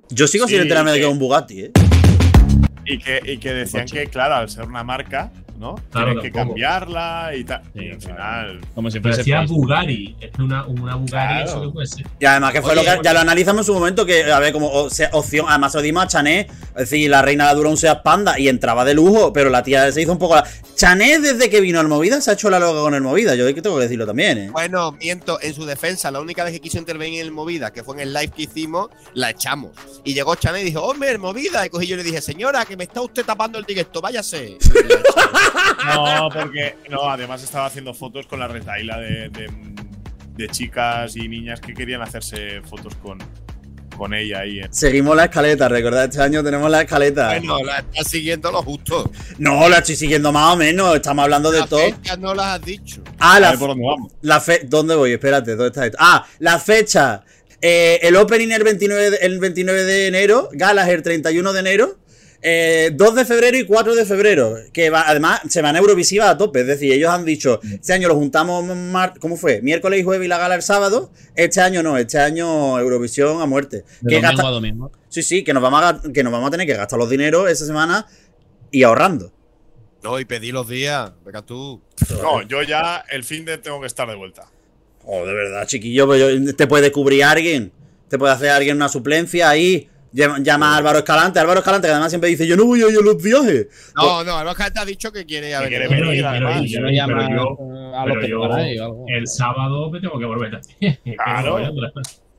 Yo sigo sin enterarme de que- es un Bugatti, ¿eh? Y que, y que decían que, claro, al ser una marca, ¿no? Claro, Tienen que tampoco. cambiarla y tal. Sí, y al claro. final. Como si fuese decía. Bugatti. Es una, una Bugatti, Claro. eso que puede ser. Y además que fue Oye, lo que ya lo analizamos en su momento, que a ver, como o sea, opción, además se lo dimos a Chané, es decir, la reina de Durón Seas Panda, y entraba de lujo, pero la tía se hizo un poco la... Chané desde que vino el Movida se ha hecho la loca con el Movida, yo que tengo que decirlo también, ¿eh? Bueno, miento, en su defensa, la única vez que quiso intervenir en el Movida, que fue en el live que hicimos, la echamos. Y llegó Chanel y dijo, hombre, el Movida. Y cogí yo y le dije, señora, que me está usted tapando el directo, váyase. No, porque. No, además estaba haciendo fotos con la retaila de, de, de chicas y niñas que querían hacerse fotos con, con ella ahí. en- Seguimos la escaleta, recordad, este año tenemos la escaleta. bueno, la estás siguiendo lo justo. No, la estoy siguiendo más o menos, estamos hablando de Las todo. fechas no las has dicho. Ah, A la, ver por dónde vamos. la fe... ¿Dónde voy? Espérate, ¿dónde está esto? Ah, la fecha. Eh, el opening el 29, de, el 29 de enero, galas el 31 de enero, eh, 2 de febrero y 4 de febrero. Que va, además se van a Eurovisiva a tope. Es decir, ellos han dicho, este año lo juntamos, mar- ¿cómo fue? Miércoles y jueves y la gala el sábado. Este año no, este año Eurovisión a muerte. De Que domingo gasta- a domingo. Sí, sí, que nos, vamos a, que nos vamos a tener que gastar los dineros esa semana y ahorrando. No, y pedí los días. Venga tú. No, yo ya el fin de tengo que estar de vuelta. Oh, de verdad, chiquillo, pero yo- te puede cubrir alguien. Te puede hacer alguien una suplencia ahí. Llama, a Álvaro Escalante. Álvaro Escalante, que además siempre dice: Yo no voy a ir a los viajes. No, no, además que te ha dicho que quiere haber. quiere Pero, venir, pero- además. Yo no pero yo- a pero yo algo. el sábado me tengo que volver también. Claro.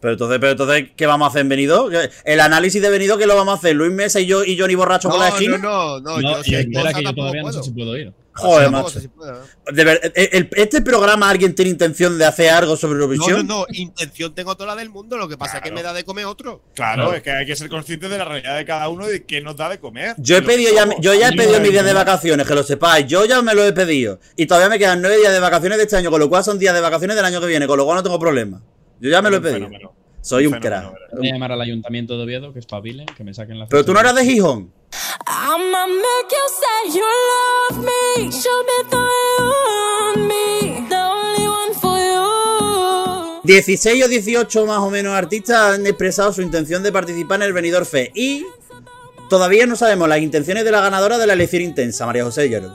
Pero entonces, pero entonces, ¿qué vamos a hacer en Venido? ¿Qué- El análisis de Venido, ¿qué lo vamos a hacer? ¿Luis Mesa y yo y Johnny Borracho por la No, esquina? no, no, no, No, yo si hay espera que yo todavía no sé si puedo ir. Joder, macho. sé si puedo. De ver- el- el- este programa, ¿alguien tiene intención de hacer algo sobre No, Eurovisión? no, no, intención tengo toda la del mundo, lo que pasa es que me da de comer otro. Claro, Claro. es que hay que ser consciente de la realidad de cada uno y de qué nos da de comer. Yo he pedido ya, yo ya he pedido no, mis días de no. vacaciones, que lo sepáis. Yo ya me lo he pedido. Y todavía me quedan nueve días de vacaciones de este año, con lo cual son días de vacaciones del año que viene, con lo cual no tengo problema. Yo ya me lo he pedido. fenómeno. Soy un crack. Voy a llamar al ayuntamiento de Oviedo que espabilen, que me saquen la Pero tú no eras de Gijón. I'ma make you say you love me. Show me the way on me. The only one for you. 16 o 18 más o menos artistas han expresado su intención de participar en el Benidorm Fest. Y todavía no sabemos las intenciones de la ganadora de la elección intensa, María José Hierro.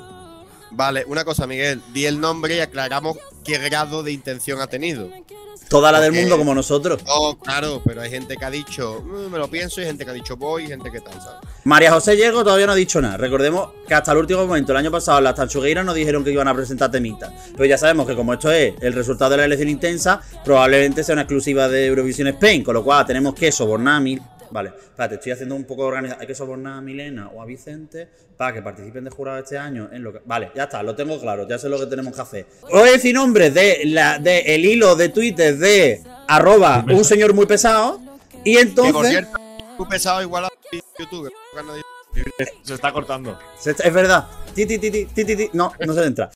Vale, una cosa, Miguel. Di el nombre y aclaramos qué grado de intención ha tenido. Toda la del mundo como nosotros. No, claro, pero hay gente que ha dicho, "Mm, me lo pienso, y gente que ha dicho voy, y gente que tal, ¿sabes? María José Yergo todavía no ha dicho nada. Recordemos que hasta el último momento, el año pasado, las tanchugueiras nos dijeron que iban a presentar temitas. Pero ya sabemos que como esto es el resultado de la elección intensa, probablemente sea una exclusiva de Eurovisión Spain. Con lo cual tenemos que sobornar a Mil. Vale, espérate, estoy haciendo un poco organizado. Hay que sobornar a Milena o a Vicente para que participen de jurado este año en lo que. Vale, ya está, lo tengo claro, ya sé lo que tenemos que hacer. Os voy a decir nombres de, la, de el hilo de Twitter de arroba un señor muy pesado. Y Que por entonces. cierto, muy pesado igual a YouTube. Se está cortando. Se está- Es verdad. Ti, ti, ti, ti, ti, ti, ti. No, no se entra.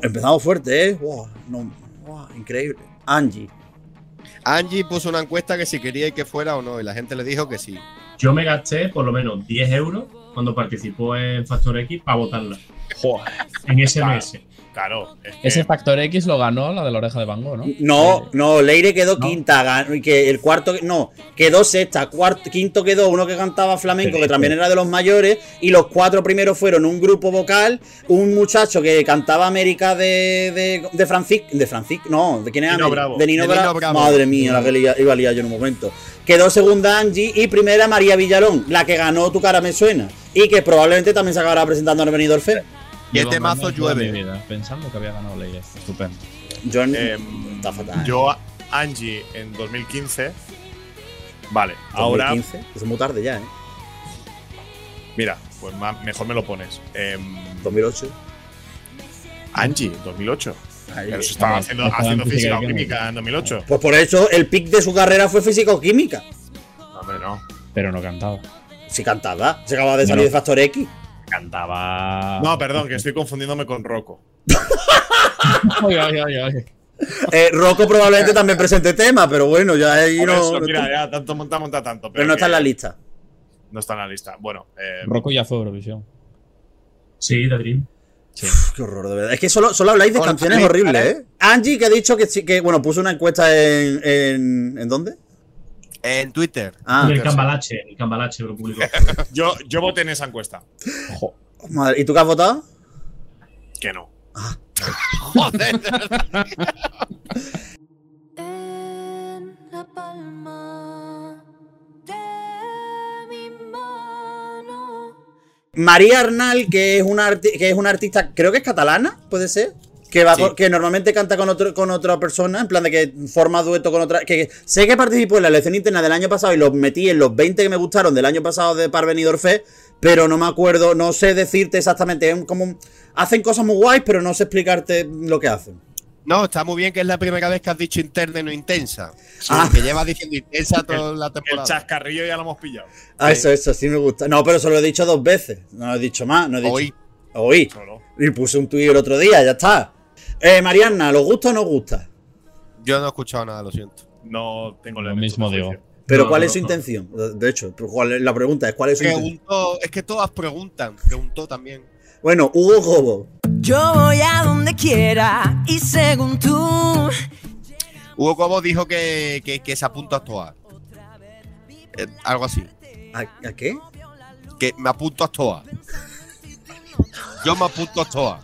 Empezamos fuerte, ¿eh? Wow, no, wow, increíble. Angie. Angie puso una encuesta que si quería que fuera o no, y la gente le dijo que sí. Yo me gasté por lo menos 10 euros cuando participó en Factor X para votarla. En SMS. Claro. es que- Ese Factor X lo ganó la de la oreja de Van Gogh, ¿no? No, no, Leire quedó No. quinta, que el cuarto, no, quedó sexta, cuarto, quinto quedó uno que cantaba flamenco, que también era de los mayores, y los cuatro primeros fueron un grupo vocal, un muchacho que cantaba América de, de, de Francis, de Francis, no, ¿de quién era? Nino Bravo. De Nino, De Nino Bra- Bravo. Madre mía, la que le iba a liar yo en un momento. Quedó segunda Angie y primera María Villalón, la que ganó Tu cara me suena, y que probablemente también se acabará presentando en el Benidorm Fest. Y este mazo llueve. mi vida Pensando que había ganado Leire. Estupendo. Yo está fatal. Yo, Angie, en 2015. Vale, ahora. 2015, es muy tarde ya, ¿eh? Mira, pues mejor me lo pones. Em, 2008. Angie, 2008. Ahí. Pero se estaba haciendo, haciendo en física física o química en 2008. Pues por eso el pic de su carrera fue físico-química. No, hombre, no. Pero no cantaba. Si cantaba, se acaba de salir No. de Factor X. Cantaba. No, perdón, que estoy confundiéndome con Rocco. Ay, ay, ay, ay. Eh, Rocco probablemente también presente tema, pero bueno, ya ahí no. eso, mira, está- ya tanto monta, monta tanto. pero no está en la lista. No está en la lista. Bueno, eh, Rocco ya fue Eurovisión. Sí, The Dream. Sí. Uf, qué horror, de verdad. Es que solo, solo habláis de Con canciones horribles, ¿eh? Angie, que ha dicho que sí, que, bueno, puso una encuesta en. ¿En, ¿en dónde? En Twitter. Ah, y el. Cambalache, el Cambalache lo publicó. yo, yo voté en esa encuesta. Ojo. Madre, ¿Y tú qué has votado? Que no. Joder. En la palma de mi mano. María Arnal, que es una, arti- que es una artista, creo que es catalana, puede ser. Que, va Sí. con- que normalmente canta con, otro, con otra persona, en plan de que forma dueto con otra. Que sé que participó en la elección interna del año pasado y los metí en los 20 que me gustaron del año pasado de Parvenidor Fest, pero no me acuerdo, no sé decirte exactamente. Es como. un- Hacen cosas muy guays, pero no sé explicarte lo que hacen. No, está muy bien que es la primera vez que has dicho interna y no intensa. Ah. Que llevas diciendo intensa toda la El temporada. chascarrillo ya lo hemos pillado. Ah, Sí. eso, eso, sí me gusta. No, pero se lo he dicho dos veces. No lo he dicho más. No he dicho. Hoy. Hoy. Solo. Y puse un tuit el otro día, ya está. Eh, Mariana, ¿los gusta o no gusta? Yo no he escuchado nada, lo siento. No tengo Lo mismo digo. Pero No, ¿cuál no, es su no. intención? De- hecho, ¿cuál es- la pregunta es ¿cuál es su intención? Preguntó, es que todas preguntan. Preguntó también. Bueno, Hugo Gobo. Yo voy a donde quiera y según tú. Hugo Cobo dijo que, que, que se apunta a actuar. Eh, algo así. ¿A, a qué? Que me apunto a actuar. Yo me apunto a actuar.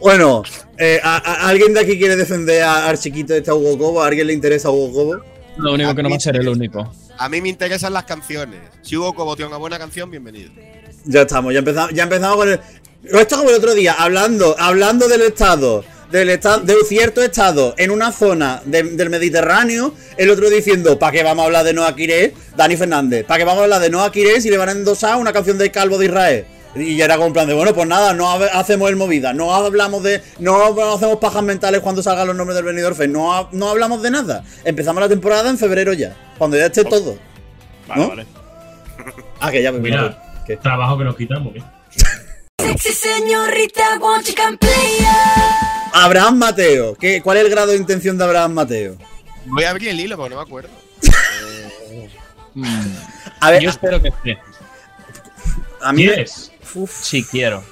Bueno, eh, a- a- ¿alguien de aquí quiere defender a- al chiquito este a Hugo Gobo? ¿A alguien le interesa a Hugo Gobo? Lo único que no va a ser el único. A mí me interesan las canciones. Si Hugo Cobo tiene una buena canción, bienvenido. Ya estamos, ya empezamos, ya empezamos con el. Esto como el otro día, hablando, hablando del estado, del estado, de un cierto estado en una zona de- del Mediterráneo, el otro diciendo, ¿para qué vamos a hablar de Noah Quirés? Dani Fernández, ¿para qué vamos a hablar de Noah Quirés y le van a endosar una canción de Calvo de Israel? Y ya era como en plan de, bueno, pues nada, no ha- hacemos el movida, no hablamos de, no hacemos pajas mentales cuando salgan los nombres del venidor Fest, no, ha- no hablamos de nada. Empezamos la temporada en febrero ya, cuando ya esté todo. Vale, ¿No? vale. Ah, que ya me Mira, ¿Qué? trabajo que nos quitamos. ¿eh? Sexy señorita, you play Abraham Mateo. ¿Qué, ¿Cuál es el grado de intención de Abraham Mateo? Voy a abrir el hilo porque no me acuerdo. A ver, Yo espero que sí. a mí. Uf. Sí quiero.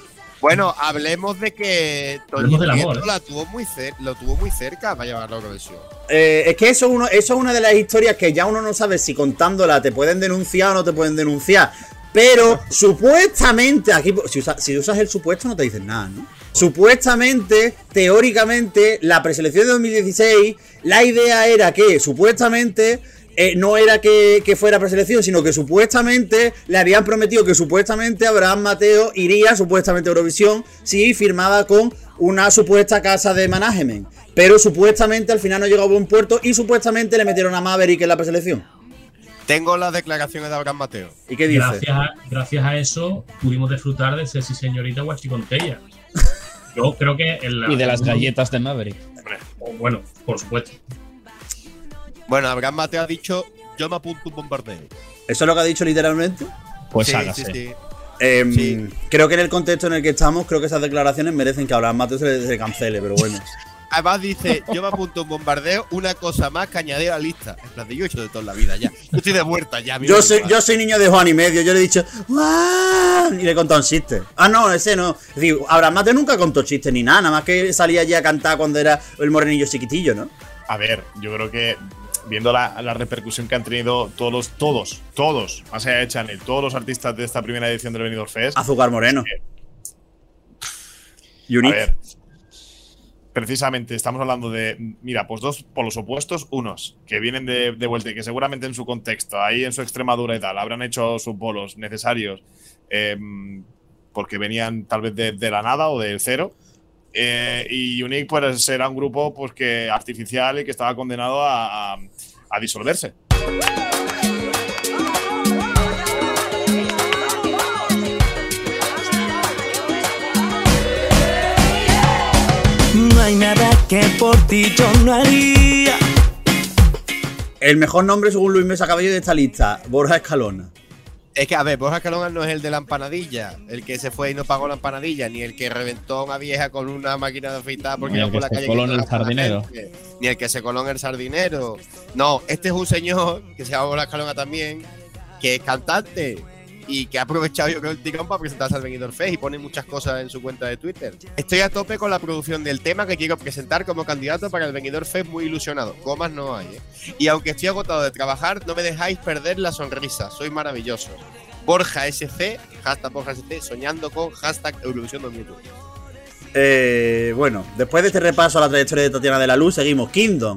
Bueno, hablemos de que del amor, ¿eh? la tuvo muy cer- lo tuvo muy cerca para llevar la Eurovisión. Eh, es que eso, es uno, eso es una de las historias que ya uno no sabe si contándola te pueden denunciar o no te pueden denunciar. Pero supuestamente, aquí si, usa- si usas el supuesto no te dicen nada, ¿no? Supuestamente, teóricamente, la preselección de 2016, la idea era que supuestamente eh, no era que, que fuera preselección, sino que supuestamente le habían prometido que supuestamente Abraham Mateo iría supuestamente a Eurovisión si firmaba con una supuesta casa de management. Pero supuestamente al final no llegó a buen puerto y supuestamente le metieron a Maverick en la preselección. Tengo las declaraciones de Abraham Mateo. ¿Y qué dice? Gracias a, gracias a eso pudimos disfrutar de Ceci Señorita Guachicontella. Yo creo que en la- Y de las galletas de Maverick. Bueno, por supuesto. Bueno, Abraham Mateo ha dicho, yo me apunto un bombardeo. ¿Eso es lo que ha dicho literalmente? Pues sí, hágase. sí, sí. Em, Sí. Creo que en el contexto en el que estamos, creo que esas declaraciones merecen que a Abraham Mateo se le, se le cancele, pero bueno. además dice, yo me apunto un bombardeo, una cosa más que añadir a la lista. En plan de yo he hecho de toda la vida ya. Yo estoy de muerta ya. Yo soy, yo soy niño de Juan y medio, yo le he dicho "Guau", y le he contado un chiste. Ah, no, ese no. Es decir, Abraham Mate nunca contó chistes ni nada, nada más que salía allí a cantar cuando era el morenillo chiquitillo, ¿no? A ver, yo creo que viendo la, la repercusión que han tenido todos los, todos, todos, más allá de Chanel, todos los artistas de esta primera edición del Benidorm Fest, Azúcar Moreno. a Unique. ver, precisamente estamos hablando de, mira, pues dos polos opuestos, unos que vienen de, de vuelta y que seguramente en su contexto, ahí en su extremadura y tal, habrán hecho sus polos necesarios eh, porque venían tal vez de, de la nada o del cero. Eh, y Unique pues era un grupo pues que artificial y que estaba condenado a, a- a disolverse. No hay nada que por ti yo no haría. El mejor nombre según Luis Mesa Cabello de esta lista, Borja Escalona. Es que, a ver, Borja Calonga no es el de la empanadilla, el que se fue y no pagó la empanadilla, ni el que reventó a una vieja con una máquina de afeitar porque Ni el iba por que la se calle. coló en el sardinero. gente, Ni el que se coló en el sardinero. No, este es un señor que se llama Borja Calonga también, que es cantante y que ha aprovechado yo creo el tirón para presentarse al Benidorm Fest y pone muchas cosas en su cuenta de Twitter. Estoy a tope con la producción del tema que quiero presentar como candidato para el Benidorm Fest muy ilusionado. Comas no hay, ¿eh? Y aunque estoy agotado de trabajar, no me dejáis perder la sonrisa. Soy maravilloso. Borja SC, hashtag Borja SC, soñando con hashtag Eurovisión 2020. Eh, bueno, después de este repaso a la trayectoria de Tatiana de la Luz, seguimos. Kingdom.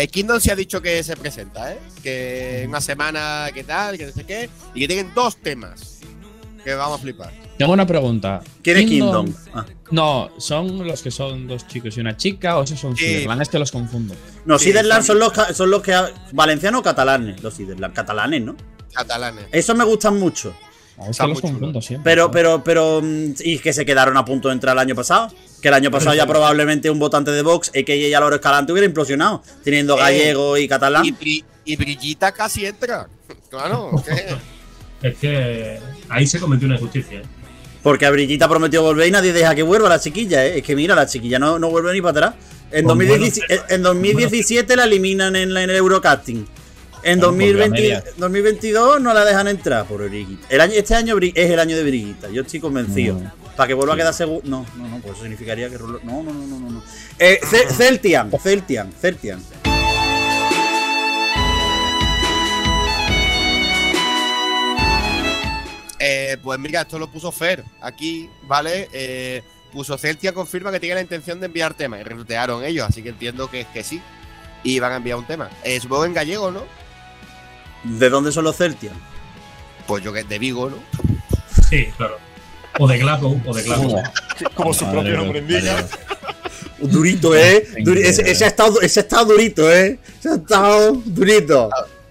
Eh, Kingdom se ha dicho que se presenta, ¿eh? Que en una semana, ¿qué tal? Que no sé qué. Y que tienen dos temas. Que vamos a flipar. Tengo una pregunta. ¿Quién es Kingdom? Ah. No, ¿son los que son dos chicos y una chica o esos son Sí. Ciderland? Es que los confundo. No, Sí, Siderland son- son los, son los que. Valencianos o catalanes. Los Siderland, catalanes, ¿no? Catalanes. Esos me gustan mucho. Ah, Es que los confundo siempre. Pero, pero, pero. mm, Y que se quedaron a punto de entrar el año pasado. Que el año pasado ya probablemente un votante de Vox, que ella Loro Escalante, hubiera implosionado. Teniendo Eh, gallego y catalán. Y, Bri- y Brillita casi entra. Claro. ¿qué? Es que ahí se cometió una injusticia. ¿eh? Porque a Brillita prometió volver y nadie deja que vuelva la chiquilla, ¿eh? Es que mira, la chiquilla no, no vuelve ni para atrás. En, Con 2017, buenos- en 2017 la eliminan en, la- en el Eurocasting. En Bueno, volvió a 2020 medias. 2022 no la dejan entrar por Briguita. El año, este año es el año de Briguita. Yo estoy convencido. Mm. Para que vuelva a quedar seguro. No, no, no, pues eso significaría que. Rulo- No, no, no, no, no. no. Eh, Ce- Celtian, Celtian, Celtian. Eh, pues mira, esto lo puso Fer aquí, ¿vale? Eh, puso Celtia confirma que tiene la intención de enviar temas y retuitearon ellos, así que entiendo que, que sí. Y van a enviar un tema. Eh, supongo en gallego, ¿no? ¿De dónde son los Celtian? Pues yo que de Vigo, ¿no? Sí, claro. O de Glasgow, o de Glasgow. Como su propio nombre indica. Durito, ¿eh? Duri- ese, ese ha estado, ese ha estado durito, ¿eh? Ese ha estado durito.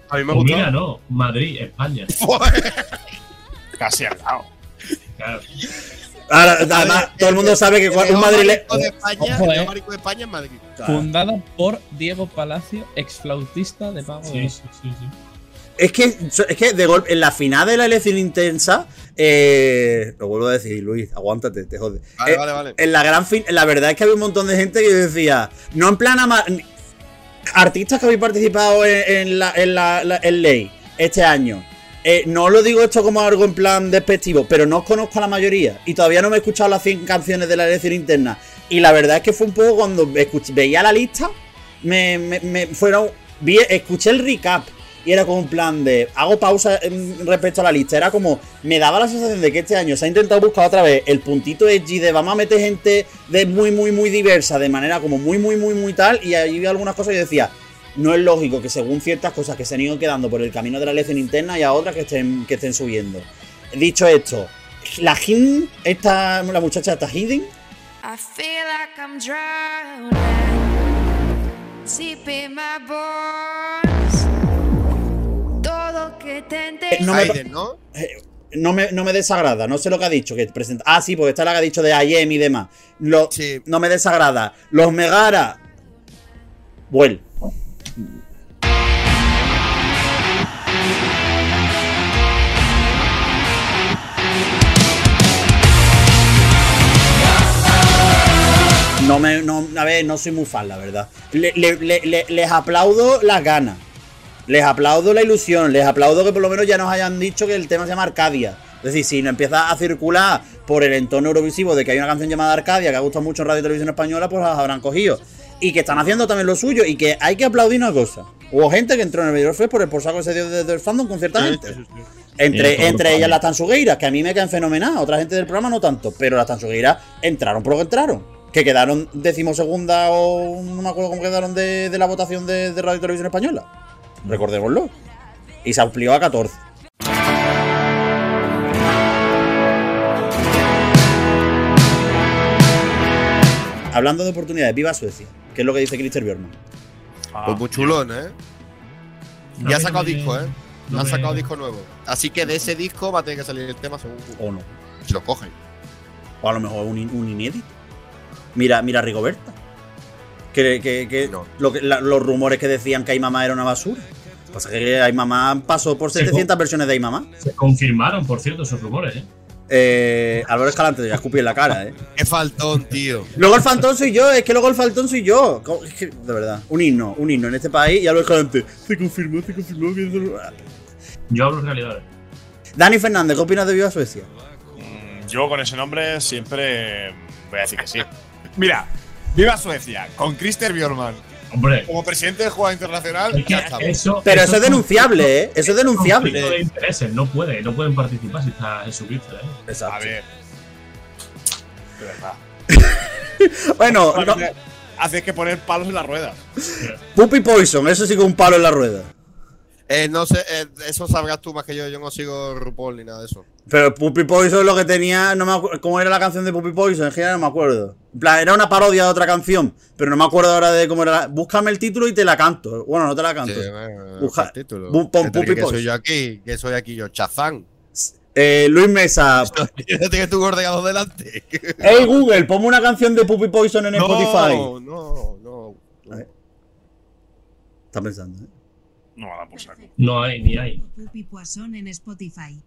A mí me O gustó. mira, no, Madrid, España. Casi al lado. Claro. Ahora, además, todo el mundo sabe que un madrileño. de España, Ojo, el eh. de España es Madrid. Fundada por Diego Palacio, ex flautista de Pago de Sí, sí, sí, sí. Es que, es que de golpe, en la final de la elección intensa, eh, lo vuelvo a decir, Luis, aguántate, te jode. Vale, Eh, vale, vale. En la gran fin, la verdad es que había un montón de gente que decía, no en plan ama- artistas que habéis participado en, en la, en la- la- en ley este año. eh, no lo digo esto como algo en plan despectivo, pero no os conozco a la mayoría y todavía no me he escuchado las 100 canciones de la elección interna. Y la verdad es que fue un poco cuando escuché- veía la lista, me, me- me fueron, vi- escuché el recap y era como un plan de, hago pausa respecto a la lista, era como, me daba la sensación de que este año se ha intentado buscar otra vez el puntito edgy de vamos a meter gente de muy, muy, muy diversa, de manera como muy, muy, muy, muy tal, y ahí había algunas cosas y decía, no es lógico que según ciertas cosas que se han ido quedando por el camino de la elección interna y a otras que estén, que estén subiendo. Dicho esto, la Hin, esta, la muchacha esta Hidden. Eh, no me, eh, ¿no? Me, no me, desagrada, no sé lo que ha dicho. Que presenta, ah, sí, porque está la que ha dicho de IEM y demás. Lo. No me desagrada. Los Megara. Vuel. No me, no, a ver, no soy muy fan, la verdad. Les aplaudo las ganas. Les aplaudo la ilusión. Les aplaudo que por lo menos ya nos hayan dicho que el tema se llama Arcadia. Es decir, si no empieza a circular por el entorno eurovisivo de que hay una canción llamada Arcadia que ha gustado mucho en Radio y Televisión Española, pues las habrán cogido. Y que están haciendo también lo suyo. Y que hay que aplaudir una cosa. Hubo gente que entró en el Fest por el por saco que se dio desde el fandom con cierta gente. Y Entre, entre ellas las tansugueiras, que a mí me caen fenomenal. Otra gente del programa no tanto. Pero las tansugueiras entraron por lo que entraron. Que quedaron decimosegunda o no me acuerdo cómo quedaron de, de la votación de, de Radio y Televisión Española. Recordémoslo. Y se amplió a 14. Hablando de oportunidades, viva Suecia. Que es lo que dice Christer Björnman. Pues muy chulón, ¿eh? No Ya ha sacado no me- disco, ¿eh? no ha me- sacado disco nuevo. Así que de ese disco va a tener que salir el tema según O no. si lo cogen. O a lo mejor un, un inédito. Mira, mira Rigoberta. Que, que- que No. lo que- la- los rumores que decían que Ay Mamá era una basura. Pasa que Ay Mamá pasó por 700 versiones de Ay Mamá. Se confirmaron, por cierto, esos rumores, ¿eh? Eh, Álvaro Escalante, te voy a escupir en la cara, eh. Qué faltón, tío. Luego el faltón soy yo, es que luego el faltón soy yo. Que, de verdad, un himno, un himno en este país y Álvaro Escalante. Se confirmó, se confirmó que Yo hablo realidades. Dani Fernández, ¿qué opinas de Viva Suecia? Mm, Yo con ese nombre siempre voy a decir que sí. Mira, viva Suecia, con Christer Bjorman Hombre, como presidente de Jugada Internacional. es que ya eso. Pero eso es un- denunciable, ¿eh? Eso es denunciable. de intereses, no puede, no pueden participar si está Jesucristo, ¿eh? Exacto. A ver. De verdad. Bueno, no, Haces que poner palos en las ruedas. Puppy Poison, eso sí que un palo en la rueda. Eh, no sé, eh, eso sabrás tú más que yo. Yo no sigo RuPaul ni nada de eso. Pero Puppy Poison lo que tenía, no me acuerdo, ¿cómo era la canción de Puppy Poison? En general no me acuerdo. En plan, era una parodia de otra canción, pero no me acuerdo ahora de cómo era. la- Búscame el título y te la canto. Bueno, no te la canto. Sí, Busca- el título. bu- pon Puppy que soy Poison. yo aquí, que soy aquí yo, Chazán. Eh, Luis Mesa. Tienes tu delante. Hey Google, ponme una canción de Puppy Poison en Spotify. No, no, no. Está pensando, ¿eh? No va a dar por saco. No hay, ni hay. Pupi Poisson en Spotify.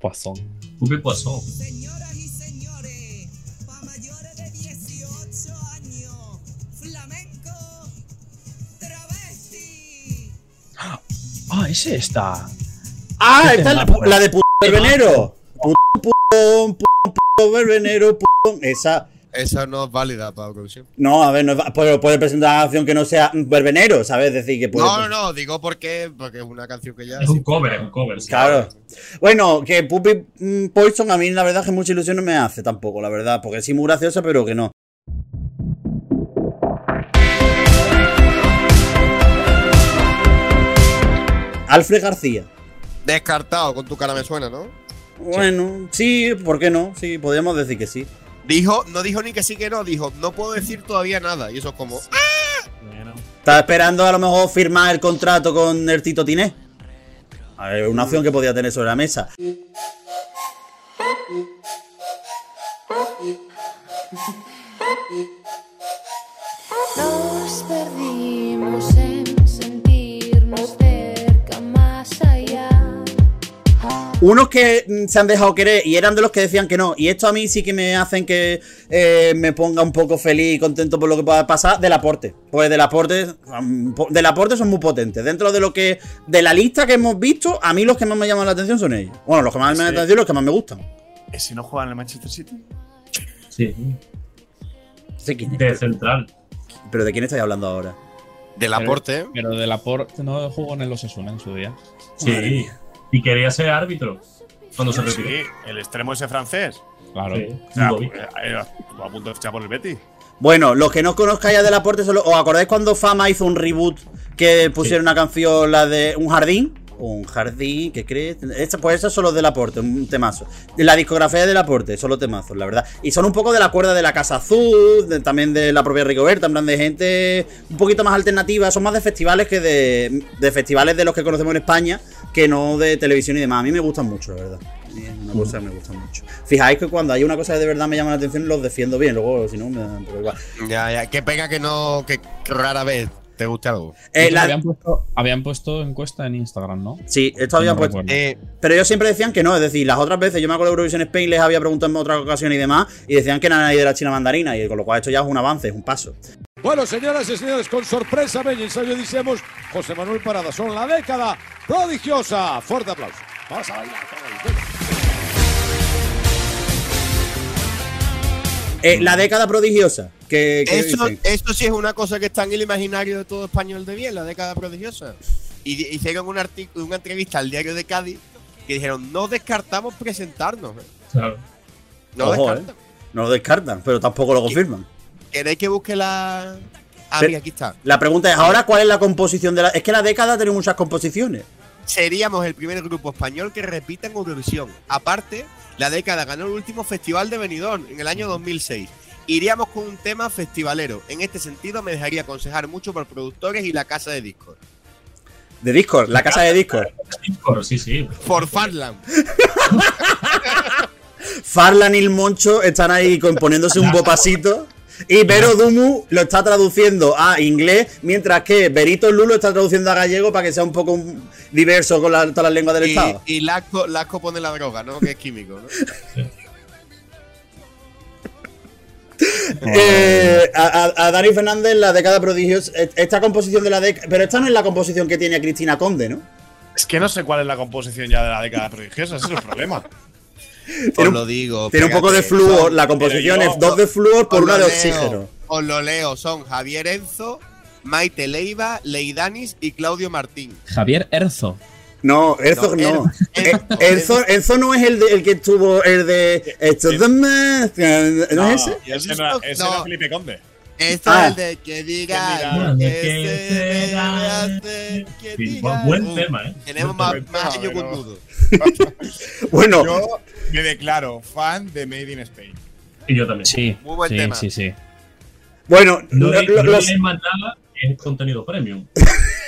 Poisson. Pupi Poisson. Señoras y señores, pa' mayores de 18 años, flamenco, travesti. Ah, ese está. Ah, ¿Qué esta es la, la de puto verbenero. Puto, puto, puto, puto verbenero, puto. Esa. Esa no es válida para Eurovisión. No, a ver, no es puede, puede presentar una canción que no sea verbenero, ¿sabes? Es decir, que puede. No, no, no, digo porque, porque es una canción que ya. Es un cover, es un cover. sí. Claro. Bueno, que Puppy mm, Poison a mí la verdad que mucha ilusión no me hace tampoco, la verdad, porque sí muy graciosa, pero que no. Alfred García. Descartado, con tu cara me suena, ¿no? Bueno, sí, ¿por qué no? Sí, podríamos decir que sí. Dijo, no dijo ni que sí que no, dijo, no puedo decir todavía nada. Y eso es como. Estaba esperando a lo mejor firmar el contrato con el Tito Tiné. A ver, una opción que podía tener sobre la mesa. Nos perdimos Unos que mm, se han dejado querer y eran de los que decían que no. Y esto a mí sí que me hacen que eh, me ponga un poco feliz y contento por lo que pueda pasar del aporte. Pues del aporte, po- del aporte son muy potentes. Dentro de lo que, de la lista que hemos visto, a mí los que más me llaman la atención son ellos. Bueno, los que más me llaman la atención y los que más me gustan. ¿Ese no juega en el Manchester City? Sí, Sé quién es, de central. pero ¿de quién estáis hablando ahora? Del aporte. Pero de Laporte no jugó en el Osasuna en su día. Sí. Y quería ser árbitro cuando se Sí, retiró. el extremo ese francés. Claro. Sí, O sea, Ludovic. eh, eh, estuvo a punto de fichar por el Betis. Bueno, los que no conozcáis ya del aporte, solo, ¿os acordáis cuando Fama hizo un reboot que pusieron una canción, la de un jardín? Un jardín, ¿qué crees? Esta, pues eso es solo del aporte, un temazo. La discografía del aporte, solo temazos, la verdad. Y son un poco de la cuerda de la Casa Azul, también de la propia Rigoberta, en plan de gente un poquito más alternativa. Son más de festivales que de, de festivales de los que conocemos en España, que no de televisión y demás. A mí me gustan mucho, la verdad. Es una cosa que me gusta mucho. Fijáis que cuando hay una cosa que de verdad me llama la atención, los defiendo bien. Luego, si no, me da un poco igual. Ya, ya. Qué pena que no. Que rara vez te guste algo. Eh, la- habían, puesto, habían puesto encuesta en Instagram, ¿no? Sí, esto había No puesto. Eh, Pero ellos siempre decían que no, es decir, las otras veces, yo me acuerdo de Eurovision Spain, les había preguntado en otras ocasiones y demás, y decían que era nadie de la China mandarina, y con lo cual esto ya es un avance, es un paso. Bueno, señoras y señores, con sorpresa ben ensayo dicemos José Manuel Parada son la década prodigiosa. Fuerte aplauso. Vamos a bailar. Eh, la década prodigiosa. Eso, dicen. sí es una cosa que está en el imaginario de todo español de bien, la década prodigiosa. Y hicieron un artículo, una entrevista al diario de Cádiz que dijeron, no descartamos presentarnos. ¿eh? Claro. No Ojo, descartan. No lo descartan, pero tampoco lo confirman. ¿Queréis que busque la...? Ah, Pero- mira, aquí está. La pregunta es, ¿ahora cuál es la composición de la...? Es que la década tiene muchas composiciones. Seríamos el primer grupo español que repita en Eurovisión. Aparte, la década ganó el último festival de Benidorm en el año 2006. Iríamos con un tema festivalero. En este sentido, me dejaría aconsejar mucho por productores y la casa de Discord. De Discord, la casa de Discord. Discord, sí, sí. Por Farland. Farlan y el Moncho están ahí componiéndose un bopasito. Y Vero Dumu lo está traduciendo a inglés, mientras que Berito Lu lo está traduciendo a gallego para que sea un poco diverso con la- todas las lenguas del Y, Estado. y Lasco, Lasco pone la droga, ¿no? Que es químico, ¿no? Eh, a, Dani Fernández, la década prodigiosa. Esta composición de la década. Pero esta no es la composición que tiene Cristina Conde, ¿no? Es que no sé cuál es la composición ya de la década prodigiosa, ese es el problema. Os lo digo. Tiene un poco de flúor. son- La composición yo- es dos de flúor por una de leo, oxígeno. Os lo leo, son Javier Enzo, Maite Leiva, Leidanis y Claudio Martín. Javier Erzo. No, Enzo No, no. Er- Eh, no es el, de- el que estuvo el de. Esto de más- ¿No es ese? ese no, era- ese No. era Felipe Conde. Esto Ah. es el de que diga. buen tema, ¿eh? Tenemos más, más pero- nudo. Bueno, Yo me declaro fan de Made in Spain. Y yo también. Sí, Muy buen sí, tema. sí, sí. bueno, No, lo- no los- más nada, es contenido premium.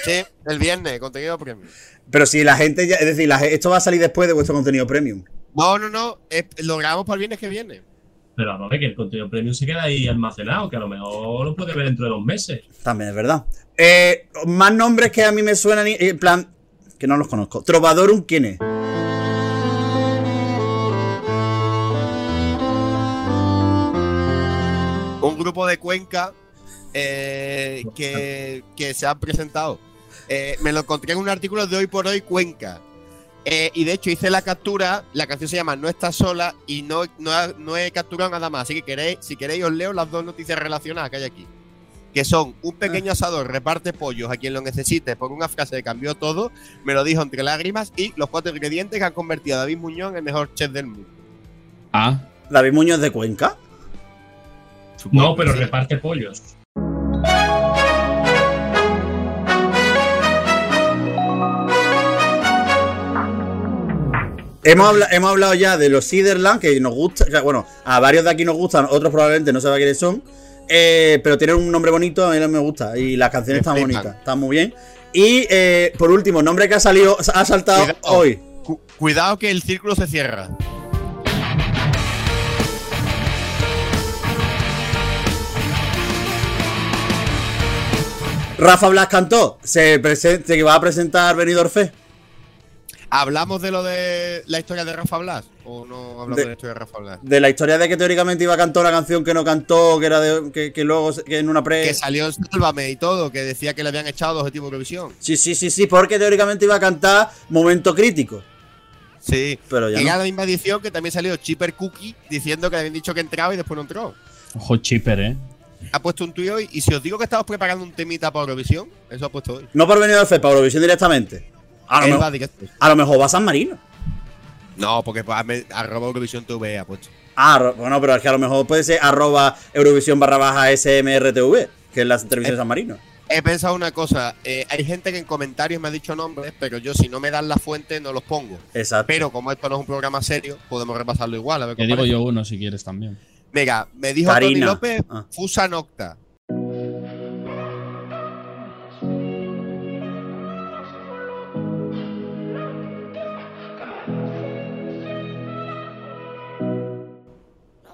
Sí, el viernes, contenido premium. Pero si la gente ya. Es decir, la esto va a salir después de vuestro contenido premium. No, no, no. es- lo grabamos para el viernes que viene. Pero vamos a ver que el contenido premium se queda ahí almacenado, que a lo mejor lo puede ver dentro de dos meses. También es verdad. Eh, más nombres que a mí me suenan. En plan. Que no los conozco. Trovadorum, ¿quién es? un grupo de Cuenca eh, que, que se han presentado. Eh, me lo encontré en un artículo de Hoy por Hoy Cuenca. Eh, y de hecho hice la captura, la canción se llama No estás sola y no, no, no he capturado nada más. Así que queréis, si queréis os leo las dos noticias relacionadas que hay aquí. Que son un pequeño asador reparte pollos a quien lo necesite por una frase que cambió todo, me lo dijo entre lágrimas y los cuatro ingredientes que han convertido a David Muñoz en el mejor chef del mundo. Ah, David Muñoz de Cuenca. No, pero Sí. reparte pollos. Hemos, habla- hemos hablado ya de los Siderland, que nos gusta. bueno, a varios de aquí nos gustan, otros probablemente no saben quiénes son. eh, pero tienen un nombre bonito, a mí me gusta. Y las canciones están bonitas, están muy bien. Y eh, por último, nombre que ha salido, ha saltado Cuidado. hoy. Cu- cuidado que el círculo se cierra. Rafa Blas cantó, se va a presentar Benidorm Fest. ¿Hablamos de lo de la historia de Rafa Blas? ¿O no hablamos De- de, la historia de Rafa Blas? De la historia de que teóricamente iba a cantar una canción que no cantó, que era de, que, que luego que en una pre. Que salió en Sálvame y todo, que decía que le habían echado de Eurovisión. Sí, sí, sí, sí, porque teóricamente iba a cantar Momento Crítico. Sí. Pero ya y era no. la misma edición que también salió Chipper Cookie diciendo que le habían dicho que entraba y después no entró. ojo chipper, ¿eh? Ha puesto un tuit hoy y si os digo que estamos preparando un temita para Eurovisión, eso ha puesto hoy. No por Benidorm Fest, para Eurovisión directamente. A lo, mejor, va a lo mejor va a San Marino. No, porque pues, me- arroba Eurovisión TV ha puesto. Ah, ro- bueno, pero es que a lo mejor puede ser arroba Eurovisión barra baja SMRTV, que es la televisión de San Marino. He pensado una cosa, eh, hay gente que en comentarios me ha dicho nombres, pero yo si no me dan la fuente no los pongo. Exacto. Pero como esto no es un programa serio, podemos repasarlo igual. A ver Te digo parece. yo uno si quieres también. Venga, me dijo Karina. Tony López, Ah. Fusa Nocta.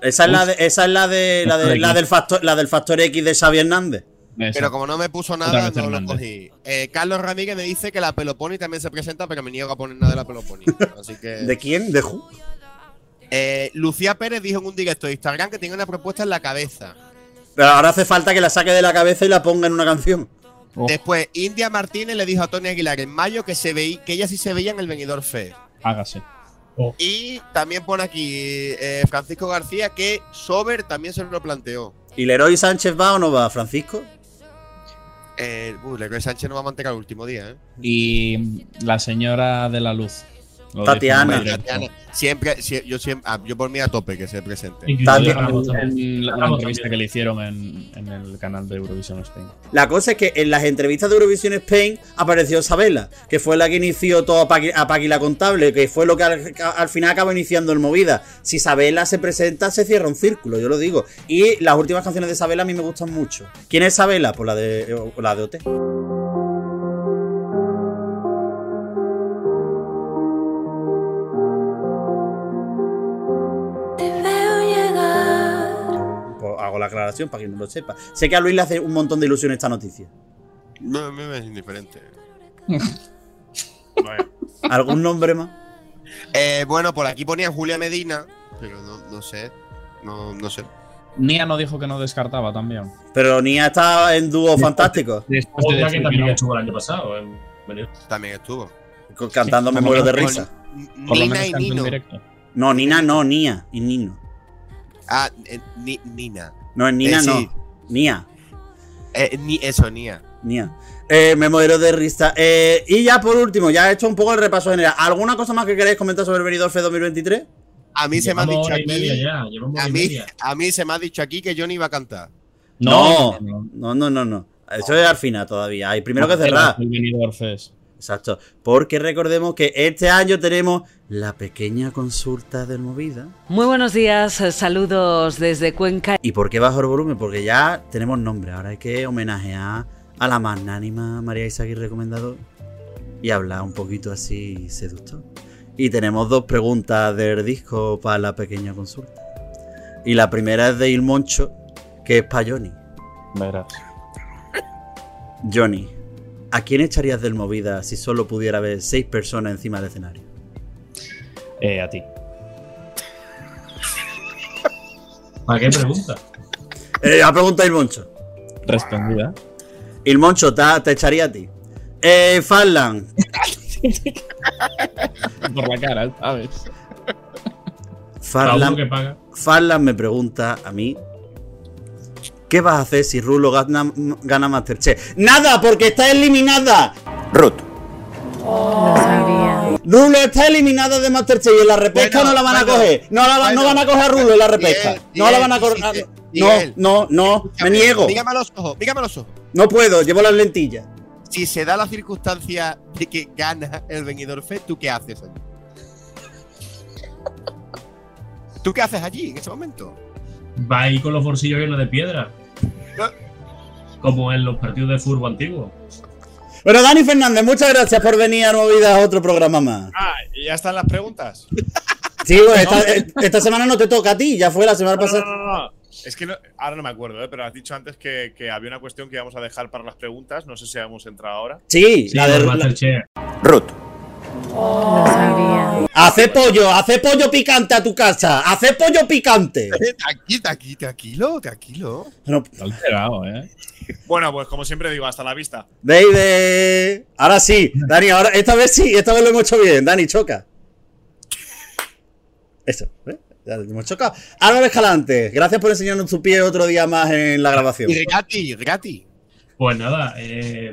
Esa es la de, esa es la de, la, de- la del factor, la del factor X de Xavi Hernández. Eso. pero como no me puso nada, no lo Hernández. cogí. Eh, Carlos Ramírez me dice que la Peloponi también se presenta, pero me niego a poner nada de la Peloponi. Así que. ¿De quién? ¿De Who? Eh, Lucía Pérez dijo en un directo de Instagram que tiene una propuesta en la cabeza. Pero ahora hace falta que la saque de la cabeza y la ponga en una canción. Oh. Después, India Martínez le dijo a Tony Aguilar en mayo que se veía, que ella sí se veía en el venidor Fest. Hágase. Y también pone aquí eh, Francisco García que Sober también se lo planteó. ¿Y Leroy Sánchez va o no va, Francisco? Eh, uy, Leroy Sánchez no va a mantener el último día, ¿eh? Y la señora de la luz. Lo Tatiana. Tatiana, siempre, sie- yo siempre, ah, yo por mí a tope que se presente. Ramos En la, entrevista también. que le hicieron en, en el canal de Eurovision Spain. La cosa es que en las entrevistas de Eurovision Spain apareció Sabela, que fue la que inició todo a Paqui, a Paqui la contable, que fue lo que al, al final acabó iniciando el movida. Si Sabela se presenta, se cierra un círculo, yo lo digo. Y las últimas canciones de Sabela a mí me gustan mucho. ¿Quién es Sabela? Pues la de, la de OT. Hago la aclaración para quien no lo sepa. Sé que a Luis le hace un montón de ilusión esta noticia. No, a mí me es indiferente. ¿Algún nombre más? Eh, bueno, por aquí ponían Julia Medina, pero no, no sé. No, no sé. Nia no dijo que no descartaba también. Pero Nia está en dúo fantástico, Después de que también no. estuvo el año pasado. en. También estuvo. cantando Me como muero de risa. Nina y Nino. No, Nina no, Nia y Nino. Ah, eh, Ni- Nina. No, es Nina Eh, no. Nia. Eh, ni eso, Nia. Nia. Eh, me muero de risa. Eh, y ya por último, ya he hecho un poco el repaso general. ¿Alguna cosa más que queréis comentar sobre el Benidorm Fest 2023? A mí se me ha dicho aquí. ya. A mí, a mí se me ha dicho aquí que Johnny iba a cantar. No, no, no, no. no. Eso es al final todavía. Hay primero que cerrar. El Benidorm Fest. Exacto. Porque recordemos que este año tenemos la pequeña consulta del Movida. Muy buenos días, eh, saludos desde Cuenca. ¿Y por qué bajo el volumen? Porque ya tenemos nombre. Ahora hay que homenajear a la magnánima María Isaguirre Recomendador y hablar un poquito así seductor. Y tenemos dos preguntas del disco para la pequeña consulta. Y la primera es de Il Moncho, que es para Johnny. Verás. Johnny, ¿a quién echarías del Movida si solo pudiera haber seis personas encima del escenario? Eh, a ti. ¿Para qué pregunta? Eh, la pregunta Il Moncho. Respondida. Il Moncho, te, te echaría a ti. Eh, Farlan, Por la cara, ¿sabes? Cada uno Farlan, que paga. Farlan me pregunta a mí. ¿Qué vas a hacer si Rulo gana, gana Masterchef? ¡Nada! ¡Porque está eliminada! Ruth. Rulo está eliminada de Masterchef y en la repesca Bueno, no la van bueno, a coger. No, la, van- no bueno. van a coger a Rulo en la repesca. Miguel, no la van a coger. No, no, no. Me niego. Dígame a los ojos, dígame a los ojos. No puedo, llevo las lentillas. Si se da la circunstancia de que gana el venidor Fest, ¿tú qué haces allí? ¿Tú qué haces allí en ese momento? Va ahí con los bolsillos llenos de piedra. Como en los partidos de fútbol antiguos. Bueno, Dani Fernández, muchas gracias por venir a Movidas a otro programa más. Ah, ¿y ya están las preguntas? Sí, pues, esta, esta semana no te toca a ti, ya fue la semana No, pasada. no, no, no. Es que no- ahora no me acuerdo, ¿eh? pero has dicho antes que, que había una cuestión que íbamos a dejar para las preguntas. No sé si hemos entrado ahora. Sí, Sí, la de. los Hace pollo, hace pollo picante a tu casa, hace pollo picante. Tranquilo, tranquilo, tranquilo, tranquilo. Bueno, alterado, ¿eh? Bueno, pues como siempre digo, hasta la vista. baby. Ahora sí, Dani, ahora, esta vez sí, esta vez lo hemos hecho bien. Dani, choca. Eso, lo hemos chocado. Álvaro Escalante, gracias por enseñarnos tu pie otro día más en la grabación. Y Regati, Regati. Pues nada, eh,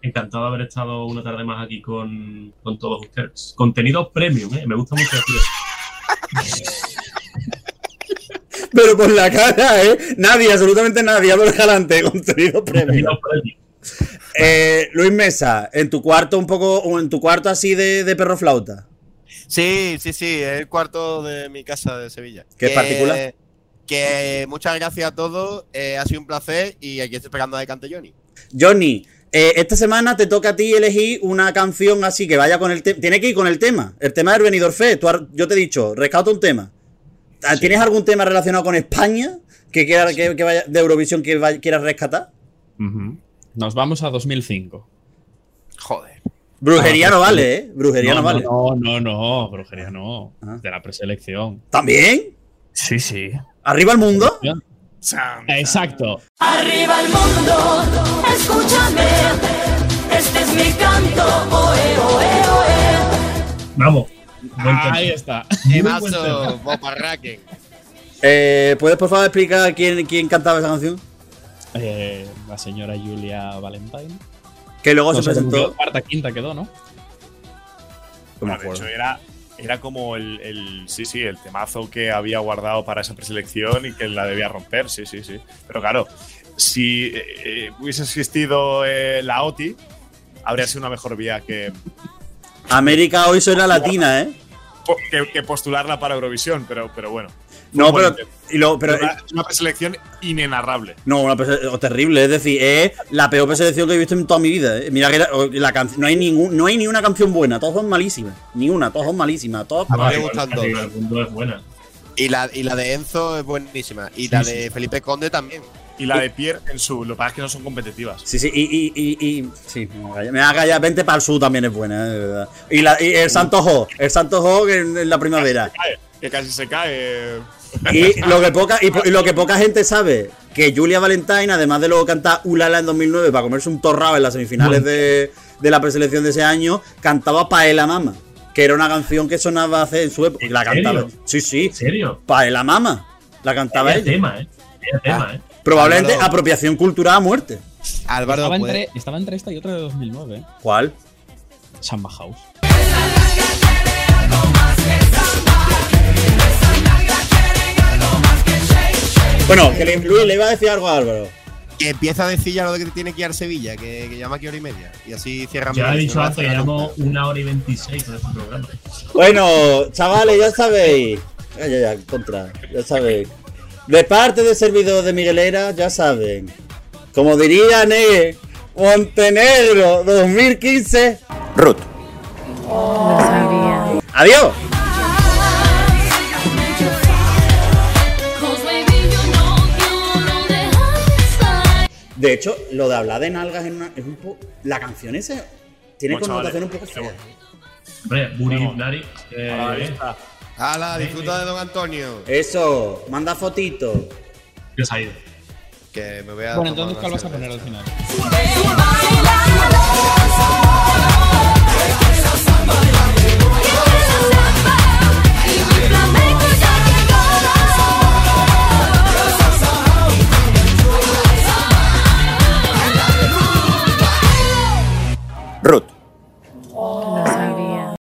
encantado de haber estado una tarde más aquí con, con todos ustedes. Contenido premium, ¿eh? Me gusta mucho decir eso. Pero por la cara, ¿eh? Nadie, absolutamente nadie. Álvaro Escalante, contenido premium. Contenido premium. Eh, Luis Mesa, en tu cuarto un poco, o en tu cuarto así de, de perro flauta. Sí, sí, sí, es el cuarto de mi casa de Sevilla. ¿Qué es particular? Que muchas gracias a todos, eh, ha sido un placer y aquí estoy esperando a que cante Johnny. Johnny, eh, esta semana te toca a ti elegir una canción así que vaya con el tema. Tiene que ir con el tema. El tema del. Tú har- yo te he dicho, rescata un tema. Ah, ¿Tienes algún tema relacionado con España que quiera que, que vaya de Eurovisión que vaya- quieras rescatar? Nos vamos a 2005. Joder. Brujería no vale, ¿eh? Brujería no, vale. No, no, no, brujería no. Ah. De la preselección. ¿También? Sí, sí. ¿Arriba el mundo? Exacto. Arriba el mundo, escúchame. Este es mi canto, oe, oe, oe. Vamos. Ahí está. Temazo. Bob Arraken. Eh, ¿Puedes por favor explicar quién, quién cantaba esa canción? Eh, la señora Julia Valentine. Que luego No se presentó. cuarta, quinta quedó, ¿no? No me acuerdo. hecho, era, era como el, el- Sí, sí, el temazo que había guardado para esa preselección y que la debía romper, sí, sí, sí. Pero claro, si eh, eh, hubiese existido eh, la OTI, habría sido una mejor vía que, América hoy suena latina, ¿eh? que, que postularla para Eurovisión, pero, pero bueno. No, pero. intento. y luego- pero es una, es una preselección inenarrable. no, una terrible, es decir, es la peor preselección que he visto en toda mi vida. ¿eh? Mira que la, o- la can- no hay ningún, no hay ni una canción buena, todas son malísimas. Ni una, todas son malísimas. Todas A mí me gustan es buena. Y la, y la de Enzo es buenísima. Y la de Felipe Conde también. Y la de Pierre en su. Lo que pasa es que no son competitivas. Sí, sí, y, y, y, y- sí, me voy a callar. me voy a callar, vente para el sur también es buena, eh, de verdad. Y, la, y el Santo Jo, el Santo Jo en, en la primavera. Cae, que casi se cae. Y lo que poca, y, lo que poca gente sabe, que Julia Valentine, además de luego cantar Ulala en 2009 para comerse un torrado en las semifinales de, de la preselección de ese año, cantaba Paela Mama, que era una canción que sonaba hace en su época. y La ¿En cantaba. serio? Sí, sí, ¿En serio? Paela Mama. La cantaba Vaya ella. tema, ¿eh? Vaya tema, ¿eh? Probablemente Álvaro. apropiación cultural a muerte. Álvaro, Estaba entre, estaba entre esta y otra de 2009, ¿eh? ¿Cuál? Samba House. Bueno, que le, Luis le iba a decir algo a Álvaro. que empieza a decir ya lo de que te tiene que ir a Sevilla, que, que llama aquí hora y media. Y así cierra Ya he dicho antes que nunca. una hora y veintiséis con este programa. Bueno, chavales, ya sabéis. Ya, ya, ya, contra. Ya sabéis. De parte del servidor de Miguelera, ya saben. Como dirían, eh, Montenegro 2015. Ruth. Adiós. De hecho, lo de hablar de nalgas en una- es un poco. La canción esa tiene Bueno, connotación un poco fea. Hombre, Buri. Nari. eh, A la vista. Hala, disfruta de Don Antonio. Eso, manda fotito. que se ha ido. Que me voy a. Bueno, entonces, ¿cuál vas a poner al final? Ruth.